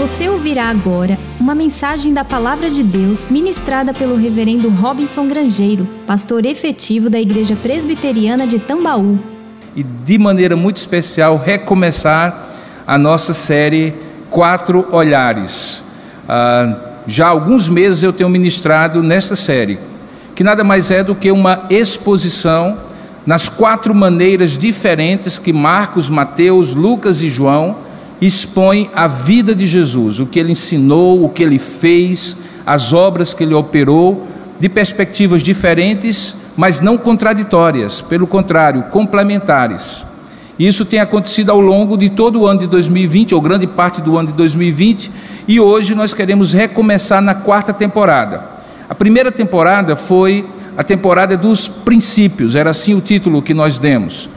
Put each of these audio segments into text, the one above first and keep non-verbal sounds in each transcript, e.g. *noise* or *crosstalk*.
Você ouvirá agora uma mensagem da Palavra de Deus ministrada pelo Reverendo Robinson Grangeiro, pastor efetivo da Igreja Presbiteriana de Tambaú. E de maneira muito especial, recomeçar a nossa série Quatro Olhares. Ah, já há alguns meses eu tenho ministrado nesta série, que nada mais é do que uma exposição nas quatro maneiras diferentes que Marcos, Mateus, Lucas e João expõe a vida de Jesus, o que ele ensinou, o que ele fez, as obras que ele operou, de perspectivas diferentes, mas não contraditórias, pelo contrário, complementares. Isso tem acontecido ao longo de todo o ano de 2020, ou grande parte do ano de 2020, e hoje nós queremos recomeçar na quarta temporada. A primeira temporada foi a temporada dos princípios, era assim o título que nós demos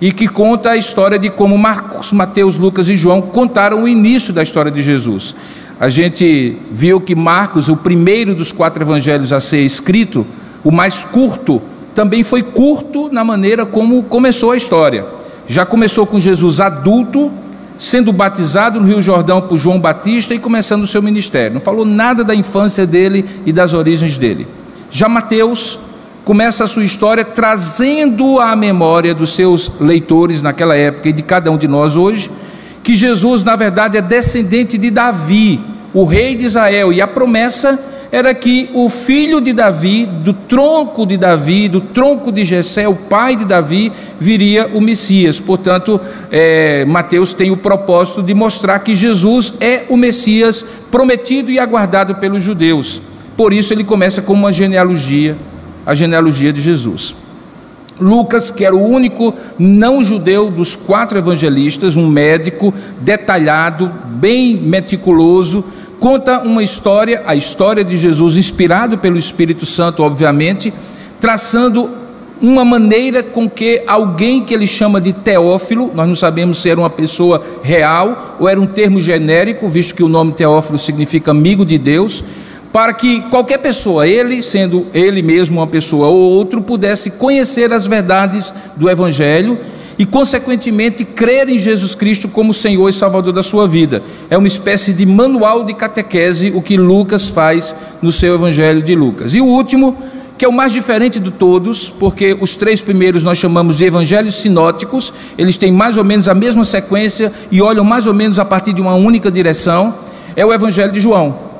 e que conta a história de como Marcos, Mateus, Lucas e João contaram o início da história de Jesus. A gente viu que Marcos, o primeiro dos quatro evangelhos a ser escrito, o mais curto, também foi curto na maneira como começou a história. Já começou com Jesus adulto, sendo batizado no Rio Jordão por João Batista e começando o seu ministério. Não falou nada da infância dele e das origens dele. Já Mateus começa a sua história trazendo à memória dos seus leitores naquela época e de cada um de nós hoje, que Jesus, na verdade, é descendente de Davi, o rei de Israel, e a promessa era que o filho de Davi, do tronco de Davi, do tronco de Jessé, o pai de Davi, viria o Messias. Portanto, é, Mateus tem o propósito de mostrar que Jesus é o Messias prometido e aguardado pelos judeus. Por isso ele começa com uma genealogia a genealogia de Jesus. Lucas, que era o único não judeu dos quatro evangelistas, um médico detalhado, bem meticuloso, conta uma história, a história de Jesus, inspirado pelo Espírito Santo, obviamente, traçando uma maneira com que alguém que ele chama de Teófilo, nós não sabemos se era uma pessoa real ou era um termo genérico, visto que o nome Teófilo significa amigo de Deus, para que qualquer pessoa, ele sendo ele mesmo uma pessoa ou outro, pudesse conhecer as verdades do Evangelho e, consequentemente, crer em Jesus Cristo como Senhor e Salvador da sua vida. É uma espécie de manual de catequese o que Lucas faz no seu Evangelho de Lucas. E o último, que é o mais diferente de todos, porque os três primeiros nós chamamos de evangelhos sinóticos, eles têm mais ou menos a mesma sequência e olham mais ou menos a partir de uma única direção, é o Evangelho de João.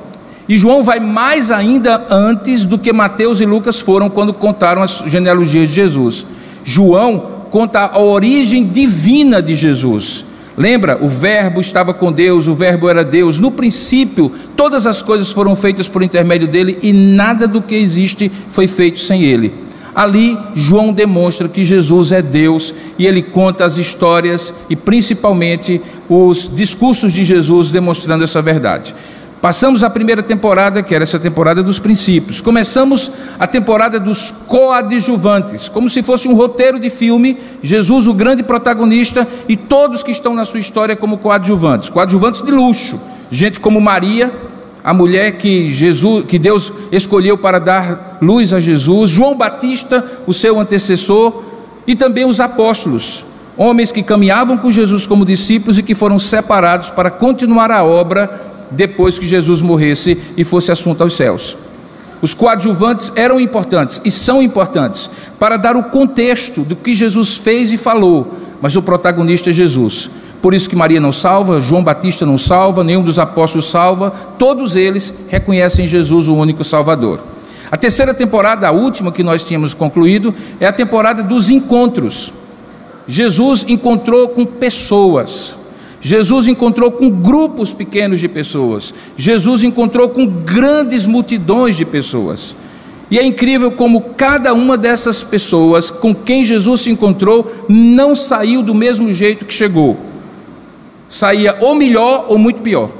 E João vai mais ainda antes do que Mateus e Lucas foram quando contaram as genealogias de Jesus. João conta a origem divina de Jesus. Lembra? O Verbo estava com Deus, o Verbo era Deus. No princípio, todas as coisas foram feitas por intermédio dele e nada do que existe foi feito sem ele. Ali, João demonstra que Jesus é Deus e ele conta as histórias e principalmente os discursos de Jesus demonstrando essa verdade. Passamos a primeira temporada, que era essa temporada dos princípios. Começamos a temporada dos coadjuvantes, como se fosse um roteiro de filme, Jesus o grande protagonista e todos que estão na sua história como coadjuvantes, coadjuvantes de luxo, gente como Maria, a mulher que Jesus, que Deus escolheu para dar luz a Jesus, João Batista, o seu antecessor, e também os apóstolos, homens que caminhavam com Jesus como discípulos e que foram separados para continuar a obra depois que Jesus morresse e fosse assunto aos céus. Os coadjuvantes eram importantes e são importantes para dar o contexto do que Jesus fez e falou, mas o protagonista é Jesus. Por isso que Maria não salva, João Batista não salva, nenhum dos apóstolos salva, todos eles reconhecem Jesus o único Salvador. A terceira temporada, a última que nós tínhamos concluído, é a temporada dos encontros. Jesus encontrou com pessoas. Jesus encontrou com grupos pequenos de pessoas, Jesus encontrou com grandes multidões de pessoas. E é incrível como cada uma dessas pessoas com quem Jesus se encontrou não saiu do mesmo jeito que chegou. Saía ou melhor ou muito pior.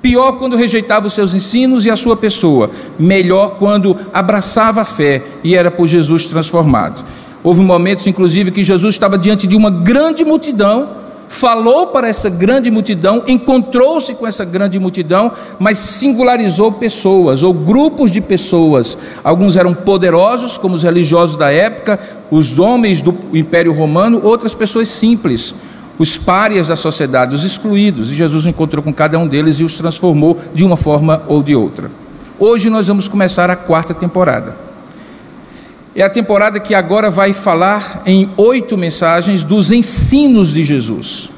Pior quando rejeitava os seus ensinos e a sua pessoa. Melhor quando abraçava a fé e era por Jesus transformado. Houve momentos, inclusive, que Jesus estava diante de uma grande multidão falou para essa grande multidão, encontrou-se com essa grande multidão, mas singularizou pessoas ou grupos de pessoas. Alguns eram poderosos, como os religiosos da época, os homens do Império Romano, outras pessoas simples. os párias da sociedade, os excluídos, e Jesus encontrou com cada um deles e os transformou de uma forma ou de outra. Hoje nós vamos começar a quarta temporada. É a temporada que agora vai falar em oito mensagens dos ensinos de Jesus.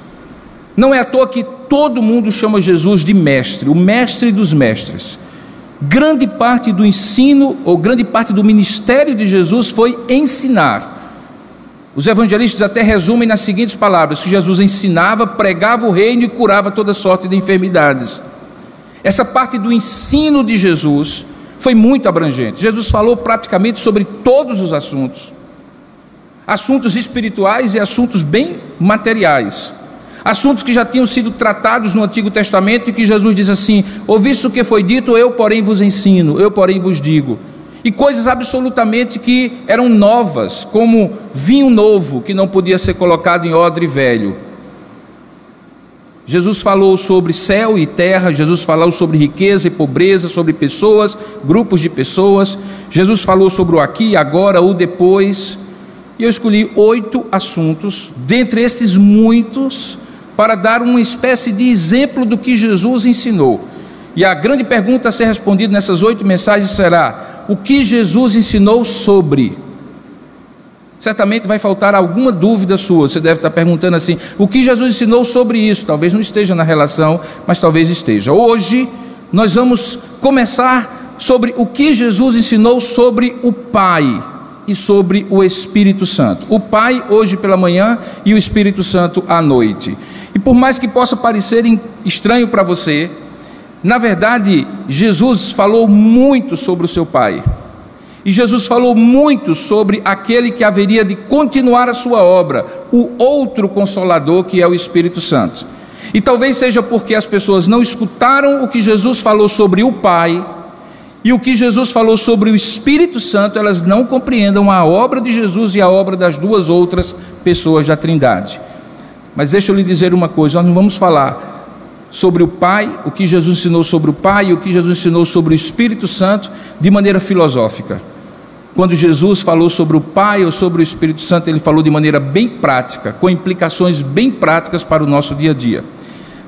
Não é à toa que todo mundo chama Jesus de mestre, o mestre dos mestres. Grande parte do ensino, ou grande parte do ministério de Jesus foi ensinar. Os evangelistas até resumem nas seguintes palavras: que Jesus ensinava, pregava o reino e curava toda sorte de enfermidades. Essa parte do ensino de Jesus foi muito abrangente. Jesus falou praticamente sobre todos os assuntos: assuntos espirituais e assuntos bem materiais. Assuntos que já tinham sido tratados no Antigo Testamento e que Jesus diz assim: Ouviste o que foi dito, eu, porém, vos ensino, eu, porém, vos digo. E coisas absolutamente que eram novas, como vinho novo que não podia ser colocado em odre velho. Jesus falou sobre céu e terra, Jesus falou sobre riqueza e pobreza, sobre pessoas, grupos de pessoas. Jesus falou sobre o aqui, agora, o depois. E eu escolhi oito assuntos, dentre esses muitos, para dar uma espécie de exemplo do que Jesus ensinou. E a grande pergunta a ser respondida nessas oito mensagens será: o que Jesus ensinou sobre? Certamente vai faltar alguma dúvida sua. Você deve estar perguntando assim: o que Jesus ensinou sobre isso? Talvez não esteja na relação, mas talvez esteja. Hoje nós vamos começar sobre o que Jesus ensinou sobre o Pai e sobre o Espírito Santo. O Pai hoje pela manhã e o Espírito Santo à noite. E por mais que possa parecer estranho para você, na verdade, Jesus falou muito sobre o seu Pai. E Jesus falou muito sobre aquele que haveria de continuar a sua obra, o outro consolador que é o Espírito Santo. E talvez seja porque as pessoas não escutaram o que Jesus falou sobre o Pai e o que Jesus falou sobre o Espírito Santo, elas não compreendam a obra de Jesus e a obra das duas outras pessoas da Trindade. Mas deixa eu lhe dizer uma coisa: nós não vamos falar sobre o Pai, o que Jesus ensinou sobre o Pai e o que Jesus ensinou sobre o Espírito Santo de maneira filosófica. Quando Jesus falou sobre o Pai ou sobre o Espírito Santo, ele falou de maneira bem prática, com implicações bem práticas para o nosso dia a dia.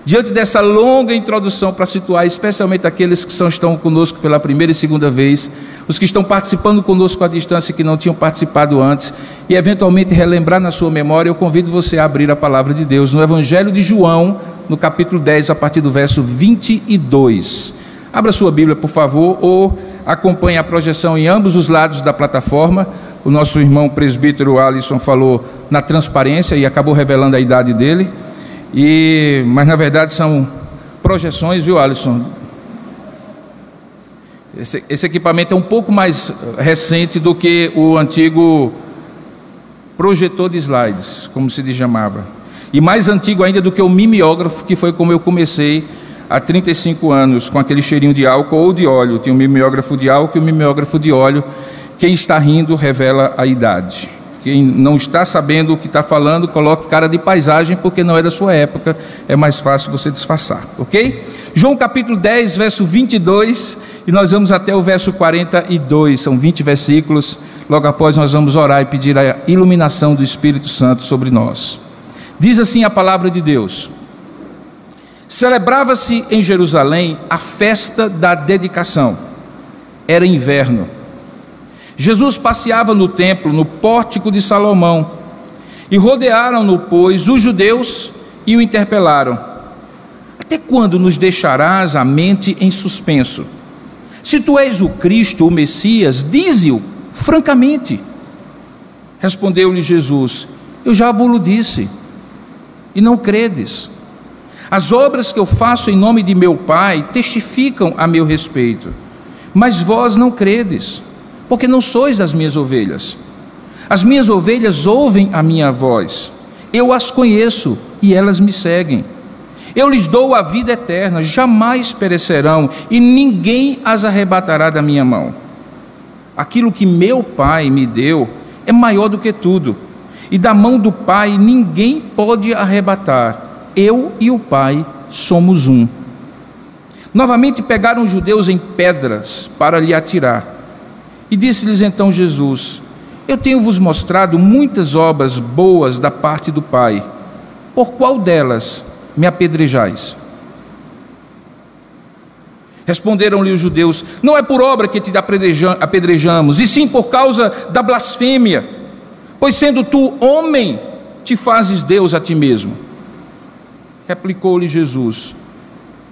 Diante dessa longa introdução para situar especialmente aqueles que são, estão conosco pela primeira e segunda vez, os que estão participando conosco à distância e que não tinham participado antes, e eventualmente relembrar na sua memória, eu convido você a abrir a palavra de Deus no Evangelho de João, no capítulo 10, a partir do verso 22. Abra sua Bíblia, por favor, ou acompanhe a projeção em ambos os lados da plataforma. O nosso irmão presbítero Alisson falou na transparência e acabou revelando a idade dele. E, mas na verdade são projeções, viu, Alisson? Esse, esse equipamento é um pouco mais recente do que o antigo projetor de slides, como se chamava. E mais antigo ainda do que o mimeógrafo, que foi como eu comecei há 35 anos, com aquele cheirinho de álcool ou de óleo. Tem o mimeógrafo de álcool e o mimeógrafo de óleo. Quem está rindo revela a idade. Quem não está sabendo o que está falando, coloque cara de paisagem, porque não é da sua época, é mais fácil você disfarçar, ok? João capítulo 10, verso 22, e nós vamos até o verso 42, são 20 versículos. Logo após, nós vamos orar e pedir a iluminação do Espírito Santo sobre nós. Diz assim a palavra de Deus: Celebrava-se em Jerusalém a festa da dedicação, era inverno. Jesus passeava no templo, no pórtico de Salomão, e rodearam-no, pois, os judeus e o interpelaram: Até quando nos deixarás a mente em suspenso? Se tu és o Cristo, o Messias, dize-o francamente. Respondeu-lhe Jesus: Eu já vos disse, e não credes. As obras que eu faço em nome de meu Pai testificam a meu respeito, mas vós não credes porque não sois das minhas ovelhas. As minhas ovelhas ouvem a minha voz, eu as conheço e elas me seguem. Eu lhes dou a vida eterna, jamais perecerão e ninguém as arrebatará da minha mão. Aquilo que meu Pai me deu é maior do que tudo, e da mão do Pai ninguém pode arrebatar. Eu e o Pai somos um. Novamente pegaram os judeus em pedras para lhe atirar. E disse-lhes então Jesus: Eu tenho vos mostrado muitas obras boas da parte do Pai. Por qual delas me apedrejais? Responderam-lhe os judeus: Não é por obra que te apedrejamos, e sim por causa da blasfêmia, pois sendo tu homem, te fazes Deus a ti mesmo. Replicou-lhe Jesus: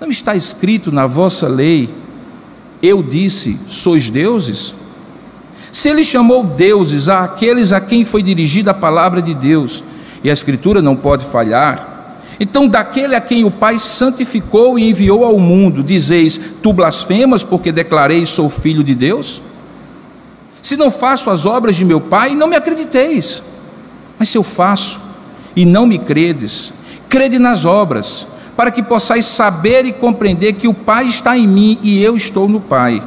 Não está escrito na vossa lei, eu disse, sois deuses? Se ele chamou deuses àqueles a quem foi dirigida a palavra de Deus, e a Escritura não pode falhar, então, daquele a quem o Pai santificou e enviou ao mundo, dizeis: Tu blasfemas porque declarei sou filho de Deus? Se não faço as obras de meu Pai, não me acrediteis. Mas se eu faço e não me credes, crede nas obras, para que possais saber e compreender que o Pai está em mim e eu estou no Pai.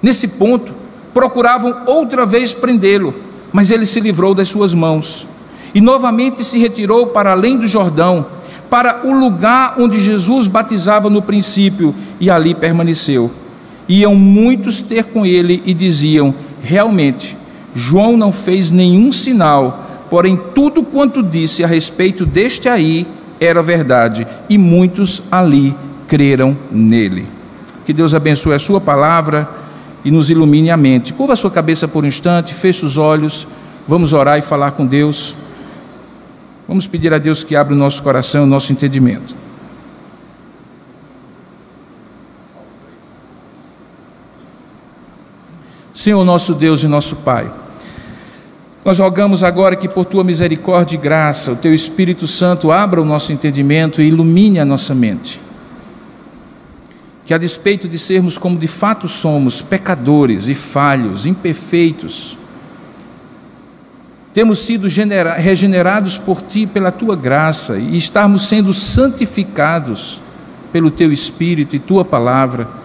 Nesse ponto, procuravam outra vez prendê-lo, mas ele se livrou das suas mãos e novamente se retirou para além do Jordão, para o lugar onde Jesus batizava no princípio, e ali permaneceu. Iam muitos ter com ele e diziam: Realmente, João não fez nenhum sinal, porém tudo quanto disse a respeito deste aí era verdade, e muitos ali creram nele. Que Deus abençoe a sua palavra e nos ilumine a mente. Curva a sua cabeça por um instante, feche os olhos, vamos orar e falar com Deus. Vamos pedir a Deus que abra o nosso coração, o nosso entendimento. Senhor nosso Deus e nosso Pai, nós rogamos agora que por tua misericórdia e graça, o teu Espírito Santo abra o nosso entendimento e ilumine a nossa mente. Que a despeito de sermos como de fato somos, pecadores e falhos, imperfeitos, temos sido regenerados por Ti, pela Tua graça, e estarmos sendo santificados pelo Teu Espírito e Tua palavra.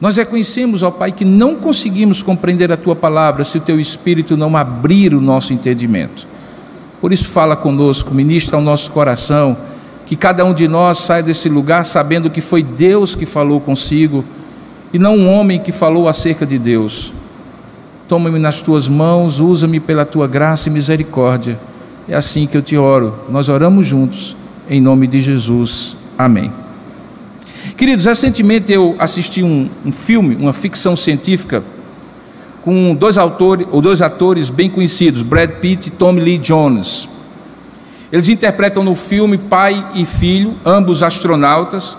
Nós reconhecemos, ó Pai, que não conseguimos compreender a Tua palavra se o Teu Espírito não abrir o nosso entendimento. Por isso, fala conosco, ministra ao nosso coração, que cada um de nós saia desse lugar sabendo que foi Deus que falou consigo e não um homem que falou acerca de Deus. Toma-me nas tuas mãos, usa-me pela tua graça e misericórdia. É assim que eu te oro. Nós oramos juntos, em nome de Jesus. Amém. Queridos, recentemente eu assisti um, um filme, uma ficção científica, com dois autores, ou dois atores bem conhecidos, Brad Pitt e Tommy Lee Jones. Eles interpretam no filme pai e filho, ambos astronautas,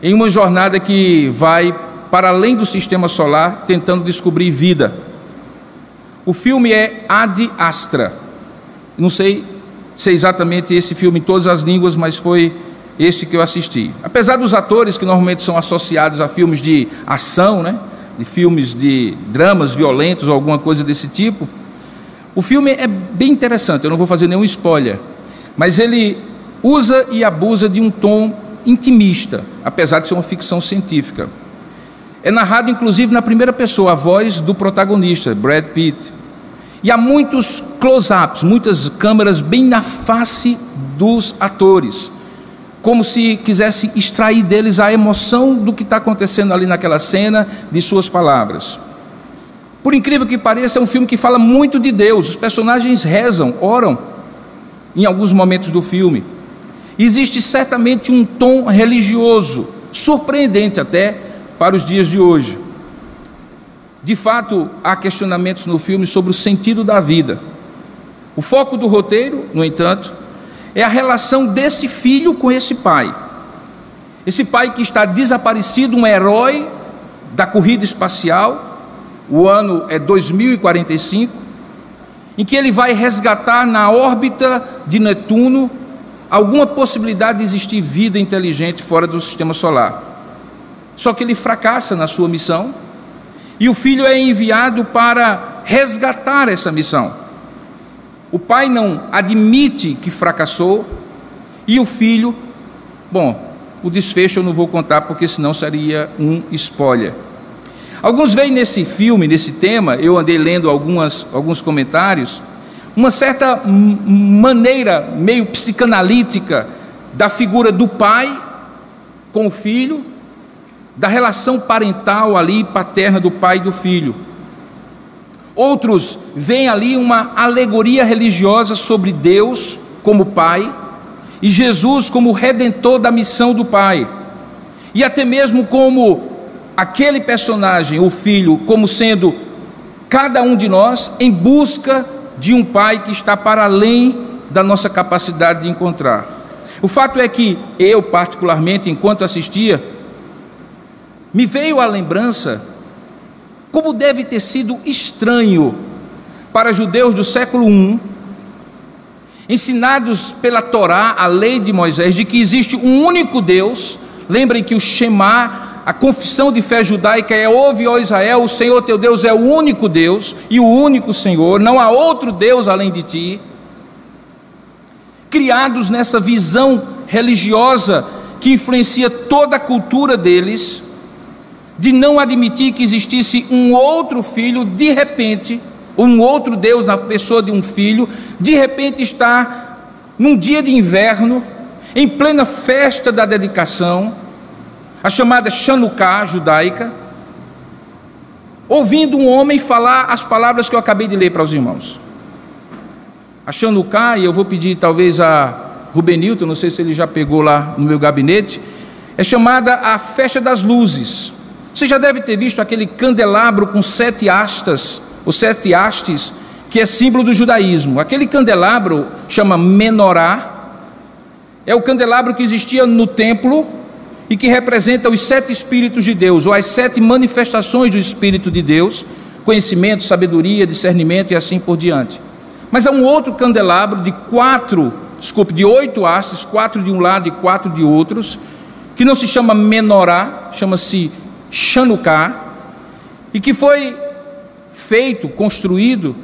em uma jornada que vai para além do sistema solar, tentando descobrir vida. O filme é Ad Astra. Não sei se é exatamente esse filme em todas as línguas, mas foi esse que eu assisti. Apesar dos atores que normalmente são associados a filmes de ação, né? de filmes de dramas violentos ou alguma coisa desse tipo, o filme é bem interessante, eu não vou fazer nenhum spoiler, mas ele usa e abusa de um tom intimista, apesar de ser uma ficção científica. É narrado inclusive na primeira pessoa, a voz do protagonista, Brad Pitt. E há muitos close-ups, muitas câmeras bem na face dos atores, como se quisesse extrair deles a emoção do que está acontecendo ali naquela cena, de suas palavras. Por incrível que pareça, é um filme que fala muito de Deus. Os personagens rezam, oram em alguns momentos do filme. Existe certamente um tom religioso, surpreendente até, para os dias de hoje. De fato, há questionamentos no filme sobre o sentido da vida. O foco do roteiro, no entanto, é a relação desse filho com esse pai. Esse pai que está desaparecido, um herói da corrida espacial, o ano é 2045, em que ele vai resgatar na órbita de Netuno alguma possibilidade de existir vida inteligente fora do sistema solar. Só que ele fracassa na sua missão e o filho é enviado para resgatar essa missão. O pai não admite que fracassou e o filho, bom, o desfecho eu não vou contar porque senão seria um spoiler. Alguns veem nesse filme, nesse tema, eu andei lendo algumas, alguns comentários, uma certa maneira meio psicanalítica da figura do pai com o filho da relação parental ali, paterna do pai e do filho. Outros veem ali uma alegoria religiosa sobre Deus como Pai e Jesus como redentor da missão do Pai, e até mesmo como aquele personagem, o Filho, como sendo cada um de nós em busca de um Pai que está para além da nossa capacidade de encontrar. O fato é que eu, particularmente, enquanto assistia, me veio à lembrança como deve ter sido estranho para judeus do século I, ensinados pela Torá, a lei de Moisés, de que existe um único Deus. Lembrem que o Shema, a confissão de fé judaica é: Ouve, ó Israel, o Senhor teu Deus é o único Deus e o único Senhor, não há outro Deus além de ti. Criados nessa visão religiosa que influencia toda a cultura deles, de não admitir que existisse um outro filho, de repente, um outro Deus na pessoa de um filho, de repente está num dia de inverno, em plena festa da dedicação, a chamada Chanukah judaica, ouvindo um homem falar as palavras que eu acabei de ler para os irmãos. A Chanukah, e eu vou pedir talvez a Rubenilton, não sei se ele já pegou lá no meu gabinete, é chamada a festa das luzes. Você já deve ter visto aquele candelabro com sete hastas, ou sete hastes, que é símbolo do judaísmo. Aquele candelabro chama menorá, é o candelabro que existia no templo e que representa os sete Espíritos de Deus, ou as sete manifestações do Espírito de Deus: conhecimento, sabedoria, discernimento e assim por diante. Mas há um outro candelabro de quatro, desculpe, de oito hastes, quatro de um lado e quatro de outros, que não se chama menorá, chama-se Chanukah, e que foi feito, construído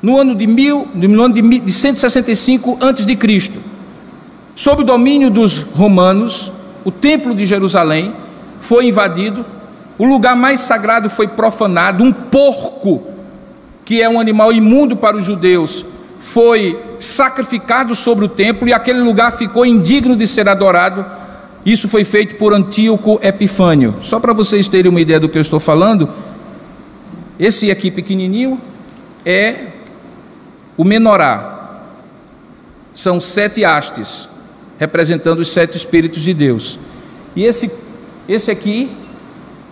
no ano de, mil, no ano de 165 a.C. Sob o domínio dos romanos, o templo de Jerusalém foi invadido, o lugar mais sagrado foi profanado, um porco, que é um animal imundo para os judeus, foi sacrificado sobre o templo e aquele lugar ficou indigno de ser adorado isso foi feito por Antíoco Epifânio. Só para vocês terem uma ideia do que eu estou falando, esse aqui pequenininho é o menorá. São sete hastes, representando os sete Espíritos de Deus. E esse, esse aqui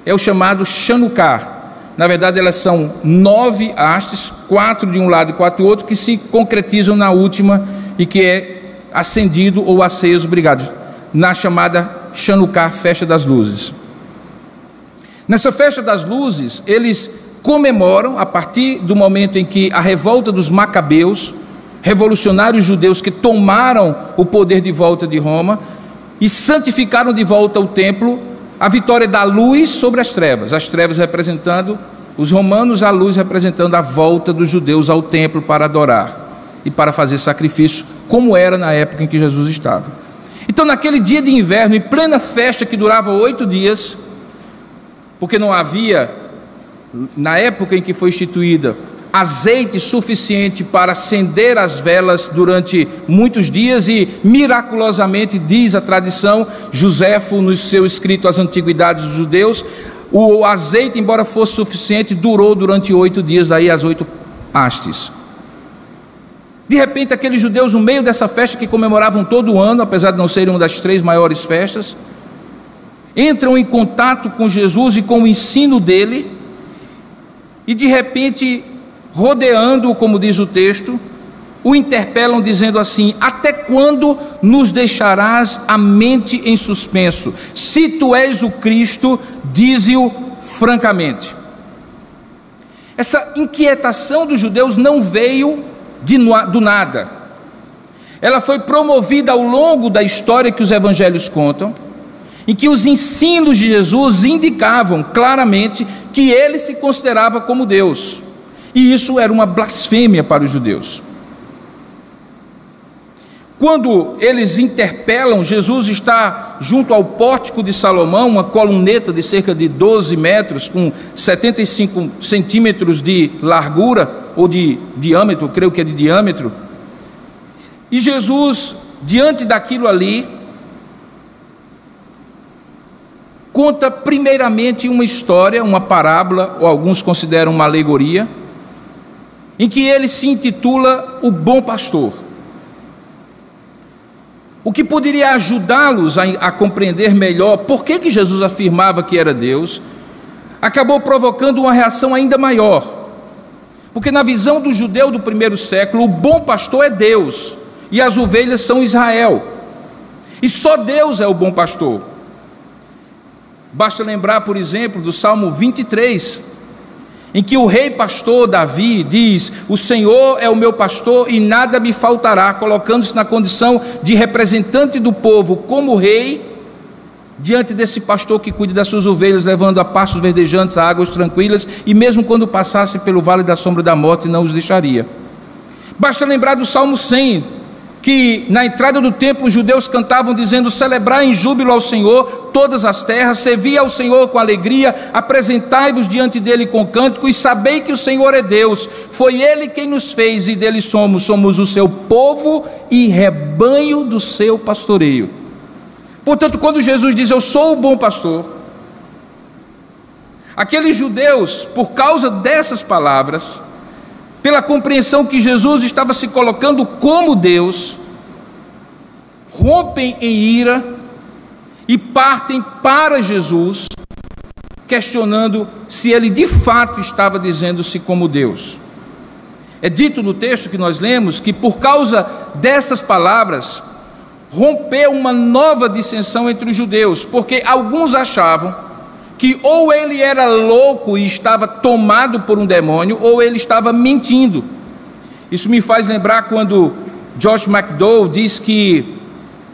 é o chamado Chanukar. Na verdade, elas são nove hastes, quatro de um lado e quatro do outro, que se concretizam na última e que é acendido ou aceso. Obrigado na chamada Chanukah, Festa das Luzes. Nessa Festa das Luzes, eles comemoram, a partir do momento em que a revolta dos Macabeus, revolucionários judeus que tomaram o poder de volta de Roma e santificaram de volta o templo, a vitória da luz sobre as trevas, as trevas representando os romanos, a luz representando a volta dos judeus ao templo para adorar e para fazer sacrifício, como era na época em que Jesus estava. Então, naquele dia de inverno, em plena festa que durava oito dias, porque não havia, na época em que foi instituída, azeite suficiente para acender as velas durante muitos dias e miraculosamente diz a tradição, Joséfo no seu escrito às antiguidades dos judeus, o azeite, embora fosse suficiente, durou durante oito dias, daí as oito hastes. De repente, aqueles judeus, no meio dessa festa que comemoravam todo ano, apesar de não serem uma das três maiores festas, entram em contato com Jesus e com o ensino dele, e de repente, rodeando-o, como diz o texto, o interpelam dizendo assim: Até quando nos deixarás a mente em suspenso? Se tu és o Cristo, dize-o francamente. Essa inquietação dos judeus não veio de, do nada. Ela foi promovida ao longo da história que os evangelhos contam, em que os ensinos de Jesus indicavam claramente que ele se considerava como Deus. E isso era uma blasfêmia para os judeus. Quando eles interpelam, Jesus está junto ao pórtico de Salomão, uma coluneta de cerca de 12 metros, com 75 centímetros de largura, ou de diâmetro, creio que é de diâmetro. E Jesus, diante daquilo ali, conta primeiramente uma história, uma parábola, ou alguns consideram uma alegoria, em que ele se intitula o bom pastor. o que poderia ajudá-los a, a, compreender melhor por que, que Jesus afirmava que era Deus, acabou provocando uma reação ainda maior. Porque, na visão do judeu do primeiro século, o bom pastor é Deus e as ovelhas são Israel. E só Deus é o bom pastor. Basta lembrar, por exemplo, do Salmo 23, em que o rei pastor Davi diz: O Senhor é o meu pastor e nada me faltará, colocando-se na condição de representante do povo como rei, diante desse pastor que cuida das suas ovelhas, levando a passos verdejantes a águas tranquilas, e mesmo quando passasse pelo vale da sombra da morte, não os deixaria. Basta lembrar do Salmo 100, que na entrada do templo os judeus cantavam dizendo: Celebrai em júbilo ao Senhor todas as terras, servi ao Senhor com alegria, apresentai-vos diante dele com cântico e sabei que o Senhor é Deus. Foi ele quem nos fez e dele somos, somos o seu povo e rebanho do seu pastoreio. Portanto, quando Jesus diz: Eu sou o bom pastor, aqueles judeus, por causa dessas palavras, pela compreensão que Jesus estava se colocando como Deus, rompem em ira e partem para Jesus, questionando se ele de fato estava dizendo-se como Deus. É dito no texto que nós lemos que por causa dessas palavras rompeu uma nova dissensão entre os judeus, porque alguns achavam que ou ele era louco e estava tomado por um demônio, ou ele estava mentindo. Isso me faz lembrar quando Josh McDowell diz que,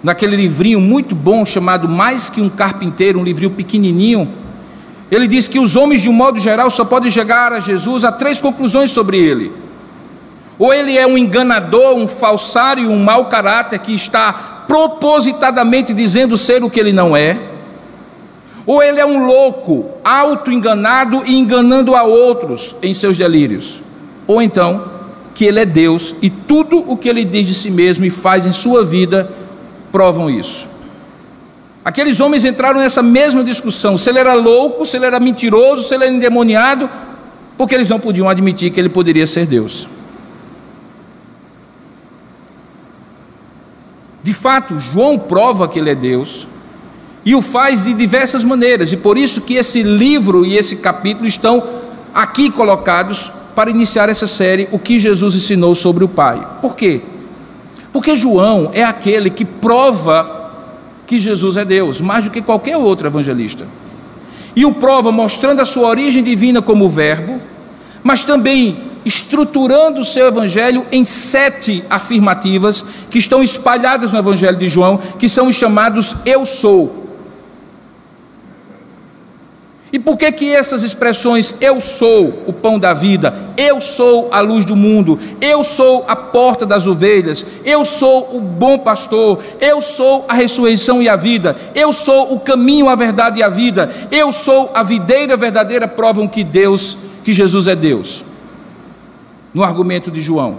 naquele livrinho muito bom chamado Mais que um Carpinteiro, um livrinho pequenininho, ele diz que os homens, de um modo geral, só podem chegar a Jesus a três conclusões sobre ele. Ou ele é um enganador, um falsário, um mau caráter que está propositadamente dizendo ser o que ele não é ou ele é um louco, auto-enganado e enganando a outros em seus delírios. Ou então, que ele é Deus e tudo o que ele diz de si mesmo e faz em sua vida provam isso. Aqueles homens entraram nessa mesma discussão: se ele era louco, se ele era mentiroso, se ele era endemoniado, porque eles não podiam admitir que ele poderia ser Deus. De fato, João prova que ele é Deus, e o faz de diversas maneiras, e por isso que esse livro e esse capítulo estão aqui colocados para iniciar essa série, o que Jesus ensinou sobre o Pai. Por quê? Porque João é aquele que prova que Jesus é Deus, mais do que qualquer outro evangelista. E o prova mostrando a sua origem divina como verbo, mas também estruturando o seu evangelho em sete afirmativas que estão espalhadas no evangelho de João, que são os chamados eu sou. E por que que essas expressões eu sou o pão da vida, eu sou a luz do mundo, eu sou a porta das ovelhas, eu sou o bom pastor, eu sou a ressurreição e a vida, eu sou o caminho, a verdade e a vida, eu sou a videira verdadeira provam que Deus, que Jesus é Deus. No argumento de João.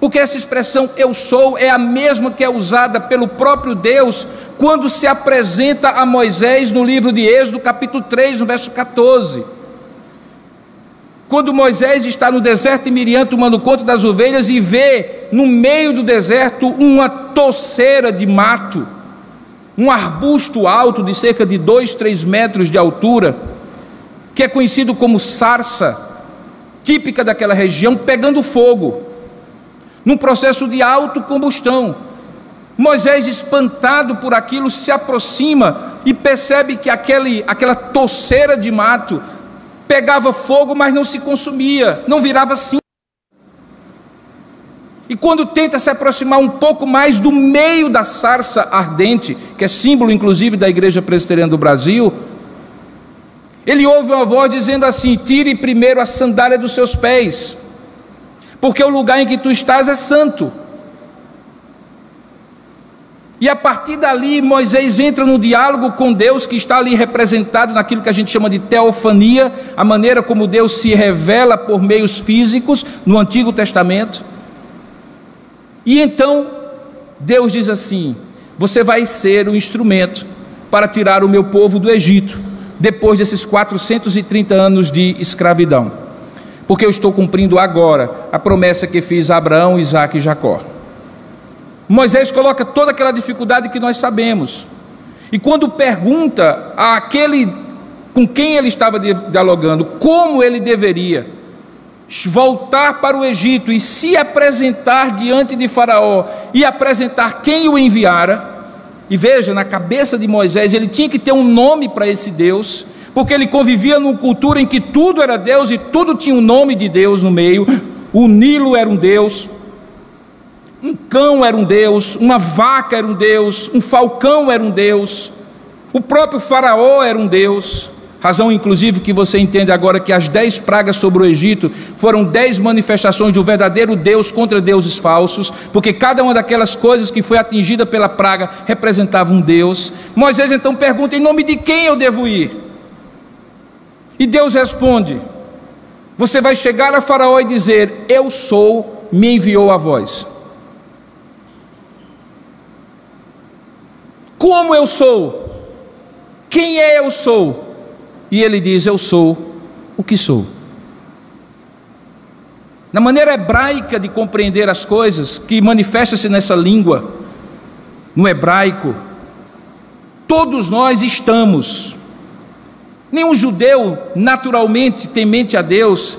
Porque essa expressão eu sou é a mesma que é usada pelo próprio Deus quando se apresenta a Moisés no livro de Êxodo, capítulo 3, no verso 14. Quando Moisés está no deserto de Miriam tomando conta das ovelhas e vê no meio do deserto uma toceira de mato, um arbusto alto de cerca de 2, 3 metros de altura, que é conhecido como sarça, típica daquela região, pegando fogo num processo de autocombustão. Moisés, espantado por aquilo, se aproxima e percebe que aquele, aquela toceira de mato pegava fogo, mas não se consumia, não virava cinza. E quando tenta se aproximar um pouco mais do meio da sarça ardente, que é símbolo inclusive da Igreja Presbiteriana do Brasil, ele ouve uma voz dizendo assim: Tire primeiro a sandália dos seus pés, porque o lugar em que tu estás é santo. E a partir dali, Moisés entra no diálogo com Deus, que está ali representado naquilo que a gente chama de teofania, a maneira como Deus se revela por meios físicos no Antigo Testamento. E então, Deus diz assim: Você vai ser o instrumento para tirar o meu povo do Egito, depois desses 430 anos de escravidão porque eu estou cumprindo agora a promessa que fiz a Abraão, Isaac e Jacó. Moisés coloca toda aquela dificuldade que nós sabemos. E quando pergunta àquele com quem ele estava dialogando como ele deveria voltar para o Egito e se apresentar diante de Faraó e apresentar quem o enviara, e veja, na cabeça de Moisés, ele tinha que ter um nome para esse Deus, porque ele convivia numa cultura em que tudo era Deus e tudo tinha um nome de Deus no meio. O Nilo era um Deus, um cão era um Deus, uma vaca era um Deus, um falcão era um Deus, o próprio Faraó era um Deus. Razão, inclusive, que você entende agora que as dez pragas sobre o Egito foram dez manifestações de um verdadeiro Deus contra deuses falsos, porque cada uma daquelas coisas que foi atingida pela praga representava um Deus. Moisés então pergunta: em nome de quem eu devo ir? E Deus responde: Você vai chegar a Faraó e dizer: Eu sou, me enviou a voz. Como eu sou? Quem é eu sou? E ele diz: Eu sou o que sou. Na maneira hebraica de compreender as coisas, que manifesta-se nessa língua, no hebraico, todos nós estamos. Nenhum judeu, naturalmente temente a Deus,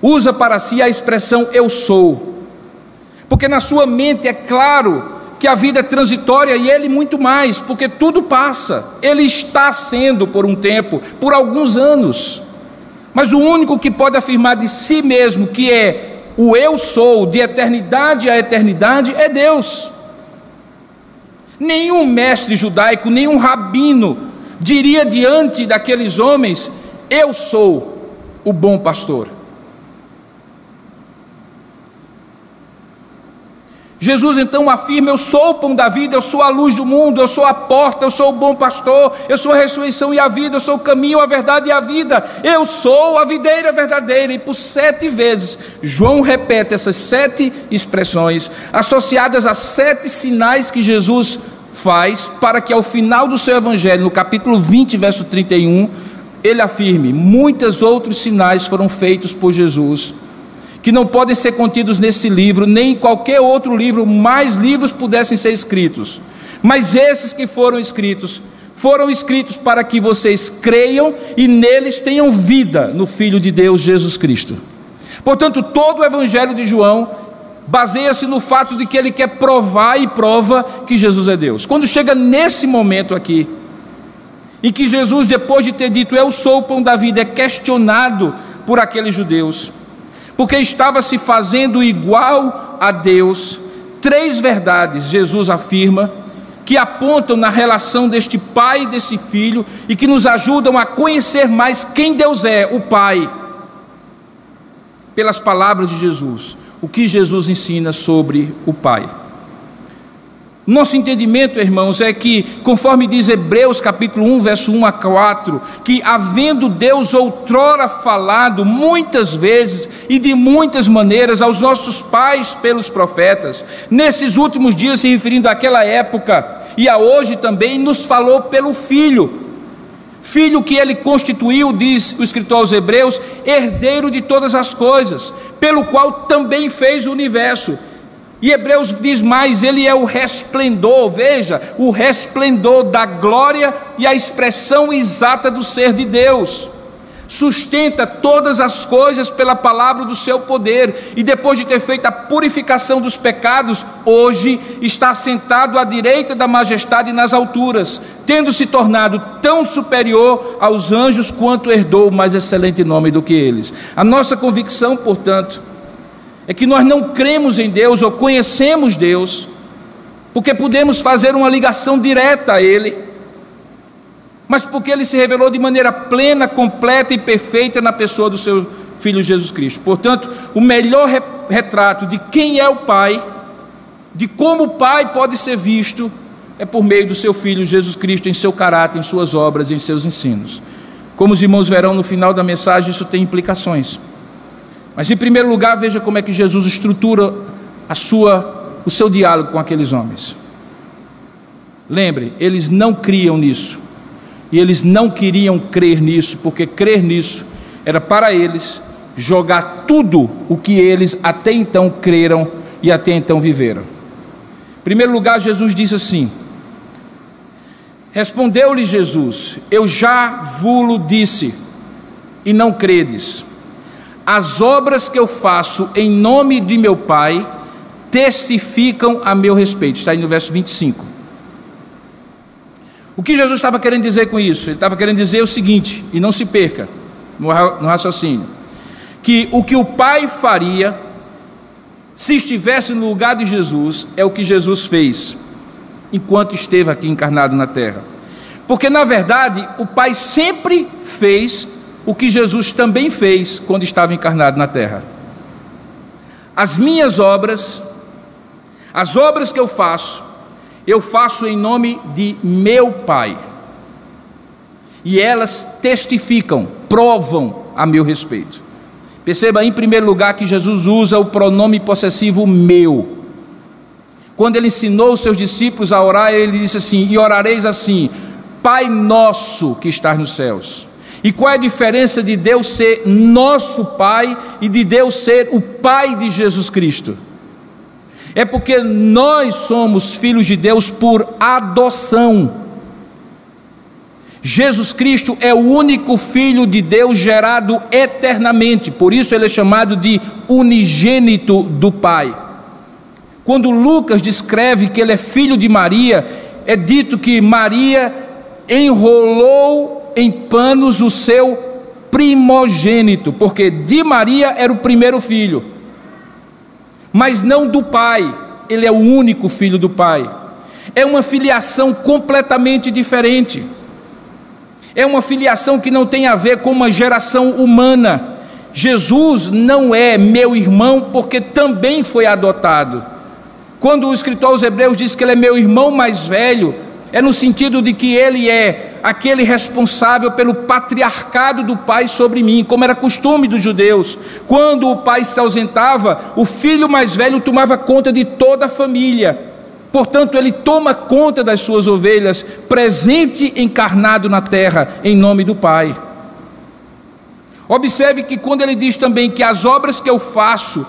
usa para si a expressão eu sou, porque na sua mente é claro que a vida é transitória e ele muito mais, porque tudo passa. Ele está sendo por um tempo, por alguns anos. Mas o único que pode afirmar de si mesmo que é o eu sou, de eternidade a eternidade, é Deus. Nenhum mestre judaico, nenhum rabino diria diante daqueles homens: Eu sou o bom pastor. Jesus então afirma: Eu sou o pão da vida, eu sou a luz do mundo, eu sou a porta, eu sou o bom pastor, eu sou a ressurreição e a vida, eu sou o caminho, a verdade e a vida, eu sou a videira verdadeira. E por sete vezes, João repete essas sete expressões, associadas a sete sinais que Jesus faz, para que ao final do seu evangelho, no capítulo 20, verso 31, ele afirme: Muitos outros sinais foram feitos por Jesus que não podem ser contidos nesse livro, nem em qualquer outro livro, mais livros pudessem ser escritos. Mas esses que foram escritos, foram escritos para que vocês creiam e neles tenham vida no Filho de Deus, Jesus Cristo. Portanto, todo o Evangelho de João baseia-se no fato de que ele quer provar e prova que Jesus é Deus. Quando chega nesse momento aqui, em que Jesus, depois de ter dito eu sou o pão da vida, é questionado por aqueles judeus porque estava se fazendo igual a Deus. Três verdades Jesus afirma que apontam na relação deste pai e desse filho e que nos ajudam a conhecer mais quem Deus é, o Pai, pelas palavras de Jesus, o que Jesus ensina sobre o Pai. Nosso entendimento, irmãos, é que, conforme diz Hebreus capítulo 1, verso 1 a 4, que havendo Deus outrora falado muitas vezes e de muitas maneiras aos nossos pais pelos profetas, nesses últimos dias se referindo àquela época e a hoje também, nos falou pelo Filho. Filho que ele constituiu, diz o escritor aos Hebreus, herdeiro de todas as coisas, pelo qual também fez o universo e Hebreus diz mais: ele é o resplendor, veja, o resplendor da glória e a expressão exata do ser de Deus. Sustenta todas as coisas pela palavra do seu poder, e depois de ter feito a purificação dos pecados, hoje está sentado à direita da majestade nas alturas, tendo se tornado tão superior aos anjos quanto herdou o mais excelente nome do que eles. A nossa convicção, portanto, é que nós não cremos em Deus ou conhecemos Deus, porque podemos fazer uma ligação direta a Ele, mas porque Ele se revelou de maneira plena, completa e perfeita na pessoa do seu Filho Jesus Cristo. Portanto, o melhor retrato de quem é o Pai, de como o Pai pode ser visto, é por meio do seu Filho Jesus Cristo, em seu caráter, em suas obras, em seus ensinos. Como os irmãos verão no final da mensagem, isso tem implicações. Mas em primeiro lugar, veja como é que Jesus estrutura a sua, o seu diálogo com aqueles homens. Lembre, eles não criam nisso. E eles não queriam crer nisso, porque crer nisso era para eles jogar tudo o que eles até então creram e até então viveram. Em primeiro lugar, Jesus disse assim: Respondeu-lhe Jesus: Eu já vulo disse, e não credes. As obras que eu faço em nome de meu Pai testificam a meu respeito. Está aí no verso 25. O que Jesus estava querendo dizer com isso? Ele estava querendo dizer o seguinte, e não se perca no raciocínio: que o que o Pai faria, se estivesse no lugar de Jesus, é o que Jesus fez, enquanto esteve aqui encarnado na terra. Porque, na verdade, o Pai sempre fez o que Jesus também fez quando estava encarnado na terra. As minhas obras, as obras que eu faço, eu faço em nome de meu Pai. E elas testificam, provam a meu respeito. Perceba, em primeiro lugar, que Jesus usa o pronome possessivo meu. Quando ele ensinou os seus discípulos a orar, ele disse assim: E orareis assim, Pai nosso que estás nos céus. E qual é a diferença de Deus ser nosso Pai e de Deus ser o Pai de Jesus Cristo? É porque nós somos filhos de Deus por adoção. Jesus Cristo é o único Filho de Deus gerado eternamente, por isso ele é chamado de unigênito do Pai. Quando Lucas descreve que ele é filho de Maria, é dito que Maria enrolou em panos o seu primogênito, porque de Maria era o primeiro filho, mas não do pai, ele é o único filho do pai. É uma filiação completamente diferente. É uma filiação que não tem a ver com uma geração humana. Jesus não é meu irmão porque também foi adotado. Quando o escritor aos Hebreus diz que ele é meu irmão mais velho, é no sentido de que ele é aquele responsável pelo patriarcado do pai sobre mim, como era costume dos judeus. Quando o pai se ausentava, o filho mais velho tomava conta de toda a família. Portanto, ele toma conta das suas ovelhas, presente encarnado na terra, em nome do Pai. Observe que quando ele diz também que as obras que eu faço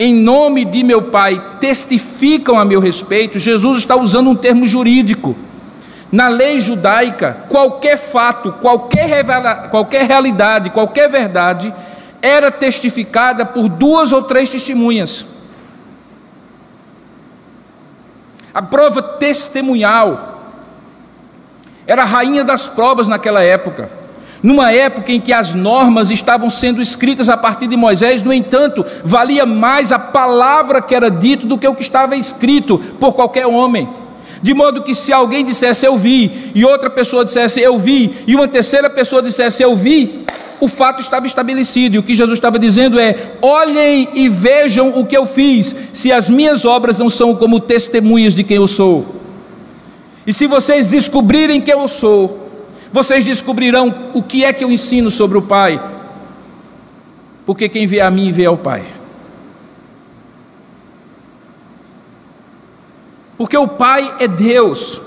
em nome de meu Pai testificam a meu respeito, Jesus está usando um termo jurídico. Na lei judaica, qualquer fato, qualquer, revela, qualquer realidade, qualquer verdade era testificada por duas ou três testemunhas. A prova testemunhal era a rainha das provas naquela época. Numa época em que as normas estavam sendo escritas a partir de Moisés, no entanto, valia mais a palavra que era dito do que o que estava escrito por qualquer homem. De modo que se alguém dissesse eu vi, e outra pessoa dissesse eu vi, e uma terceira pessoa dissesse eu vi, o fato estava estabelecido, e o que Jesus estava dizendo é: olhem e vejam o que eu fiz, se as minhas obras não são como testemunhas de quem eu sou. E se vocês descobrirem quem eu sou, vocês descobrirão o que é que eu ensino sobre o Pai, porque quem vê a mim vê ao Pai. Porque o Pai é Deus.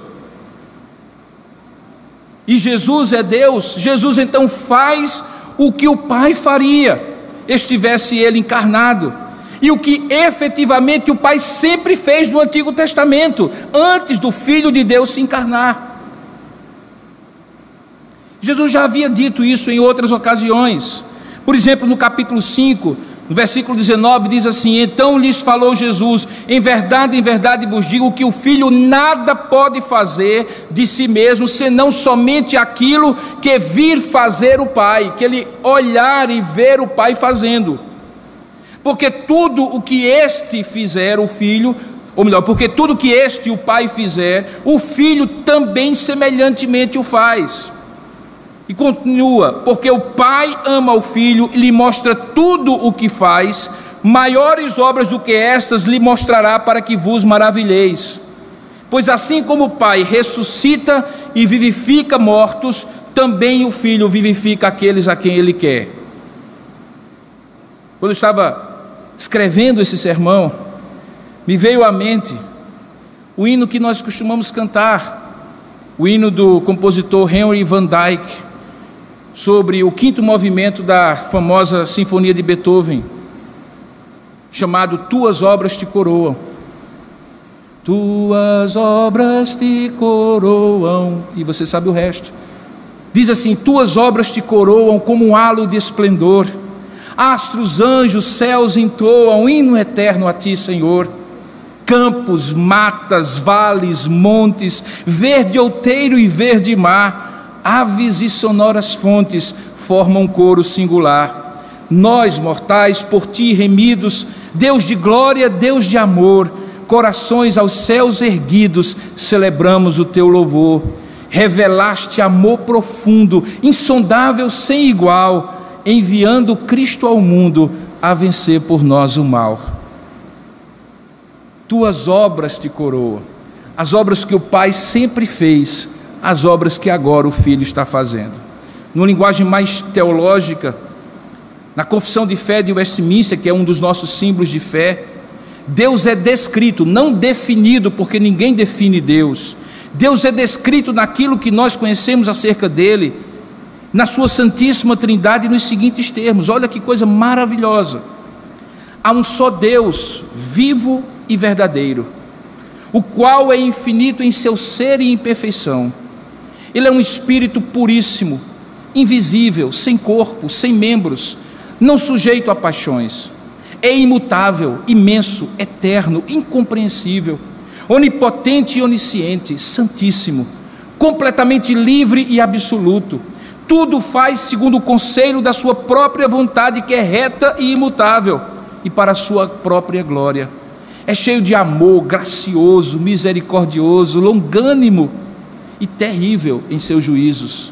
E Jesus é Deus, Jesus então faz o que o Pai faria, estivesse ele encarnado. E o que efetivamente o Pai sempre fez no Antigo Testamento, antes do Filho de Deus se encarnar. Jesus já havia dito isso em outras ocasiões. Por exemplo, no capítulo 5, no versículo 19 diz assim: Então lhes falou Jesus: Em verdade, em verdade vos digo que o filho nada pode fazer de si mesmo, senão somente aquilo que vir fazer o Pai, que ele olhar e ver o Pai fazendo. Porque tudo o que este fizer, o filho, ou melhor, porque tudo o que este o Pai fizer, o filho também semelhantemente o faz. E continua: porque o Pai ama o Filho e lhe mostra tudo o que faz, maiores obras do que estas lhe mostrará para que vos maravilheis. Pois assim como o Pai ressuscita e vivifica mortos, também o Filho vivifica aqueles a quem ele quer. Quando eu estava escrevendo esse sermão, me veio à mente o hino que nós costumamos cantar, o hino do compositor Henry Van Dyke sobre o quinto movimento da famosa Sinfonia de Beethoven, chamado Tuas Obras Te Coroam. Tuas obras te coroam. E você sabe o resto. Diz assim: Tuas obras te coroam como um halo de esplendor. Astros, anjos, céus entoam hino eterno a ti, Senhor. Campos, matas, vales, montes, verde outeiro e verde mar, aves e sonoras fontes formam um coro singular. Nós, mortais, por ti remidos, Deus de glória, Deus de amor, corações aos céus erguidos, celebramos o teu louvor. Revelaste amor profundo, insondável, sem igual, enviando Cristo ao mundo a vencer por nós o mal. Tuas obras te coroam, as obras que o Pai sempre fez, as obras que agora o Filho está fazendo. Numa linguagem mais teológica, na confissão de fé de Westminster, que é um dos nossos símbolos de fé, Deus é descrito, não definido, porque ninguém define Deus. Deus é descrito naquilo que nós conhecemos acerca dele, na sua Santíssima Trindade, nos seguintes termos: olha que coisa maravilhosa. Há um só Deus, vivo e verdadeiro, o qual é infinito em seu ser e em perfeição. Ele é um espírito puríssimo, invisível, sem corpo, sem membros, não sujeito a paixões é imutável, imenso, eterno, incompreensível, onipotente e onisciente, santíssimo, completamente livre e absoluto. Tudo faz segundo o conselho da sua própria vontade, que é reta e imutável, e para a sua própria glória. É cheio de amor, gracioso, misericordioso, longânimo e terrível em seus juízos.